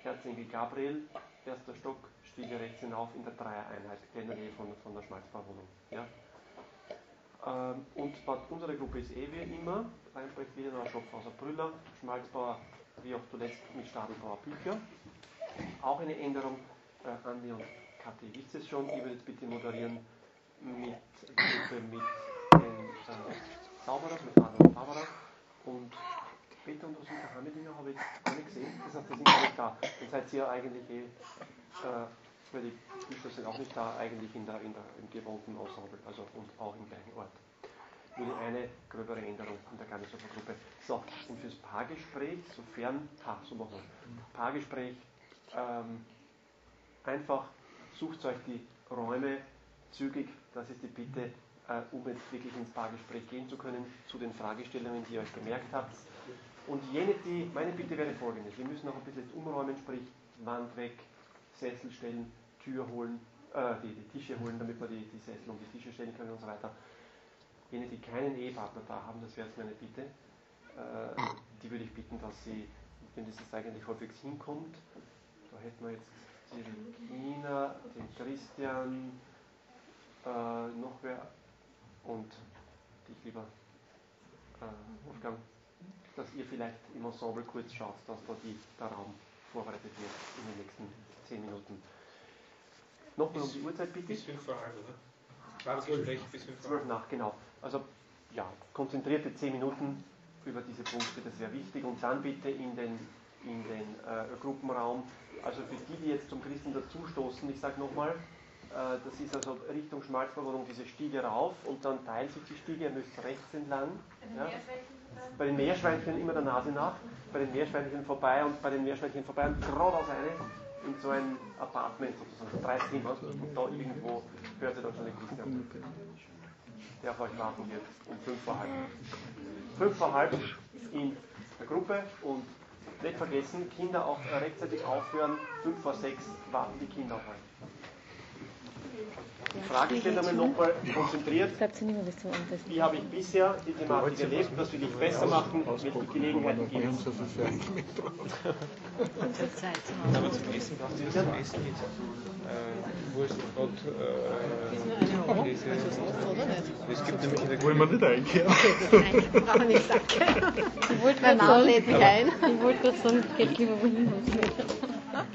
Erzengel Gabriel, erster Stock, Stiege rechts hinauf in der Dreiereinheit, Nähe von, von der Schmalzbauwohnung. Ja? Ähm, und unsere Gruppe ist eh wie immer, Rheinsprecht Wiedenauer, Schopfhauser Brüller, Schmalzbauer, wie auch zuletzt mit Stadelbauer Bücher. Auch eine Änderung, äh, Andi und Kathi wisst es schon, ich würde jetzt bitte moderieren mit der Gruppe mit den äh, Zauberers, mit Adler und Zauberer und Peter und Rosita Hamedinger habe ich gar nicht gesehen, das heißt, die sind gar nicht da. Dann seid ihr eigentlich eh, äh, weil die Bücher sind auch nicht da, eigentlich in der, in der, im gewohnten Ensemble, also und auch im gleichen Ort. Nur die eine gröbere Änderung in der Garnishofer-Gruppe. So, und fürs Paargespräch, sofern, ha, so machen wir Paargespräch, ähm, einfach sucht euch die Räume zügig, das ist die Bitte, äh, um jetzt wirklich ins Paargespräch gehen zu können, zu den Fragestellungen, die ihr euch bemerkt habt. Und jene, die, meine Bitte wäre folgendes, wir müssen noch ein bisschen umräumen, sprich Wand weg, Sessel stellen, Tür holen, äh, die, die Tische holen, damit wir die, die Sessel um die Tische stellen können und so weiter. Jene, die keinen Ehepartner da haben, das wäre jetzt meine Bitte, äh, die würde ich bitten, dass sie, wenn das jetzt eigentlich halbwegs hinkommt, da hätten wir jetzt die Regina, den Christian, äh, noch wer und dich lieber äh, Wolfgang, dass ihr vielleicht im Ensemble kurz schaut, dass da die, der Raum vorbereitet wird in den nächsten zehn Minuten. Nochmal um die Uhrzeit bitte. Bis fünf vor halb, oder? Paargespräch bis fünf vor Zwölf nach, genau. Also ja, konzentrierte zehn Minuten über diese Punkte, das wäre wichtig. Und dann bitte in den, in den äh, Gruppenraum. Also für die, die jetzt zum Christen dazustoßen, ich sage nochmal, äh, das ist also Richtung Schmalzverwohnung diese Stiege rauf und dann teilt sich die Stiege, ihr müsst rechts entlang. Ja. Bei den Meerschweinchen immer der Nase nach, bei den Meerschweinchen vorbei und bei den Meerschweinchen vorbei und geradeaus eine in so ein Apartment sozusagen, drei Zimmer und da irgendwo hört ihr dann schon den Christian, der auf euch warten wird um fünf vor halb. Fünf vor halb in der Gruppe und nicht vergessen, Kinder auch rechtzeitig aufhören, fünf vor sechs warten die Kinder auf euch. Die Frage stellt einmal nochmal konzentriert. Wie habe ich bisher die Thematik erlebt? Was will ich besser machen? Welche Gelegenheiten gibt es? Zeit zum Aber zum Essen braucht ihr zum Essen mit äh, Wurst, Brot, äh, Käse. Es gibt nämlich in der Wollen wir nicht einkehren? Nein, brauchen wir nicht sagen. Ich wollte Mein gerade sagen, ich wollte gerade sagen, geht lieber wohin.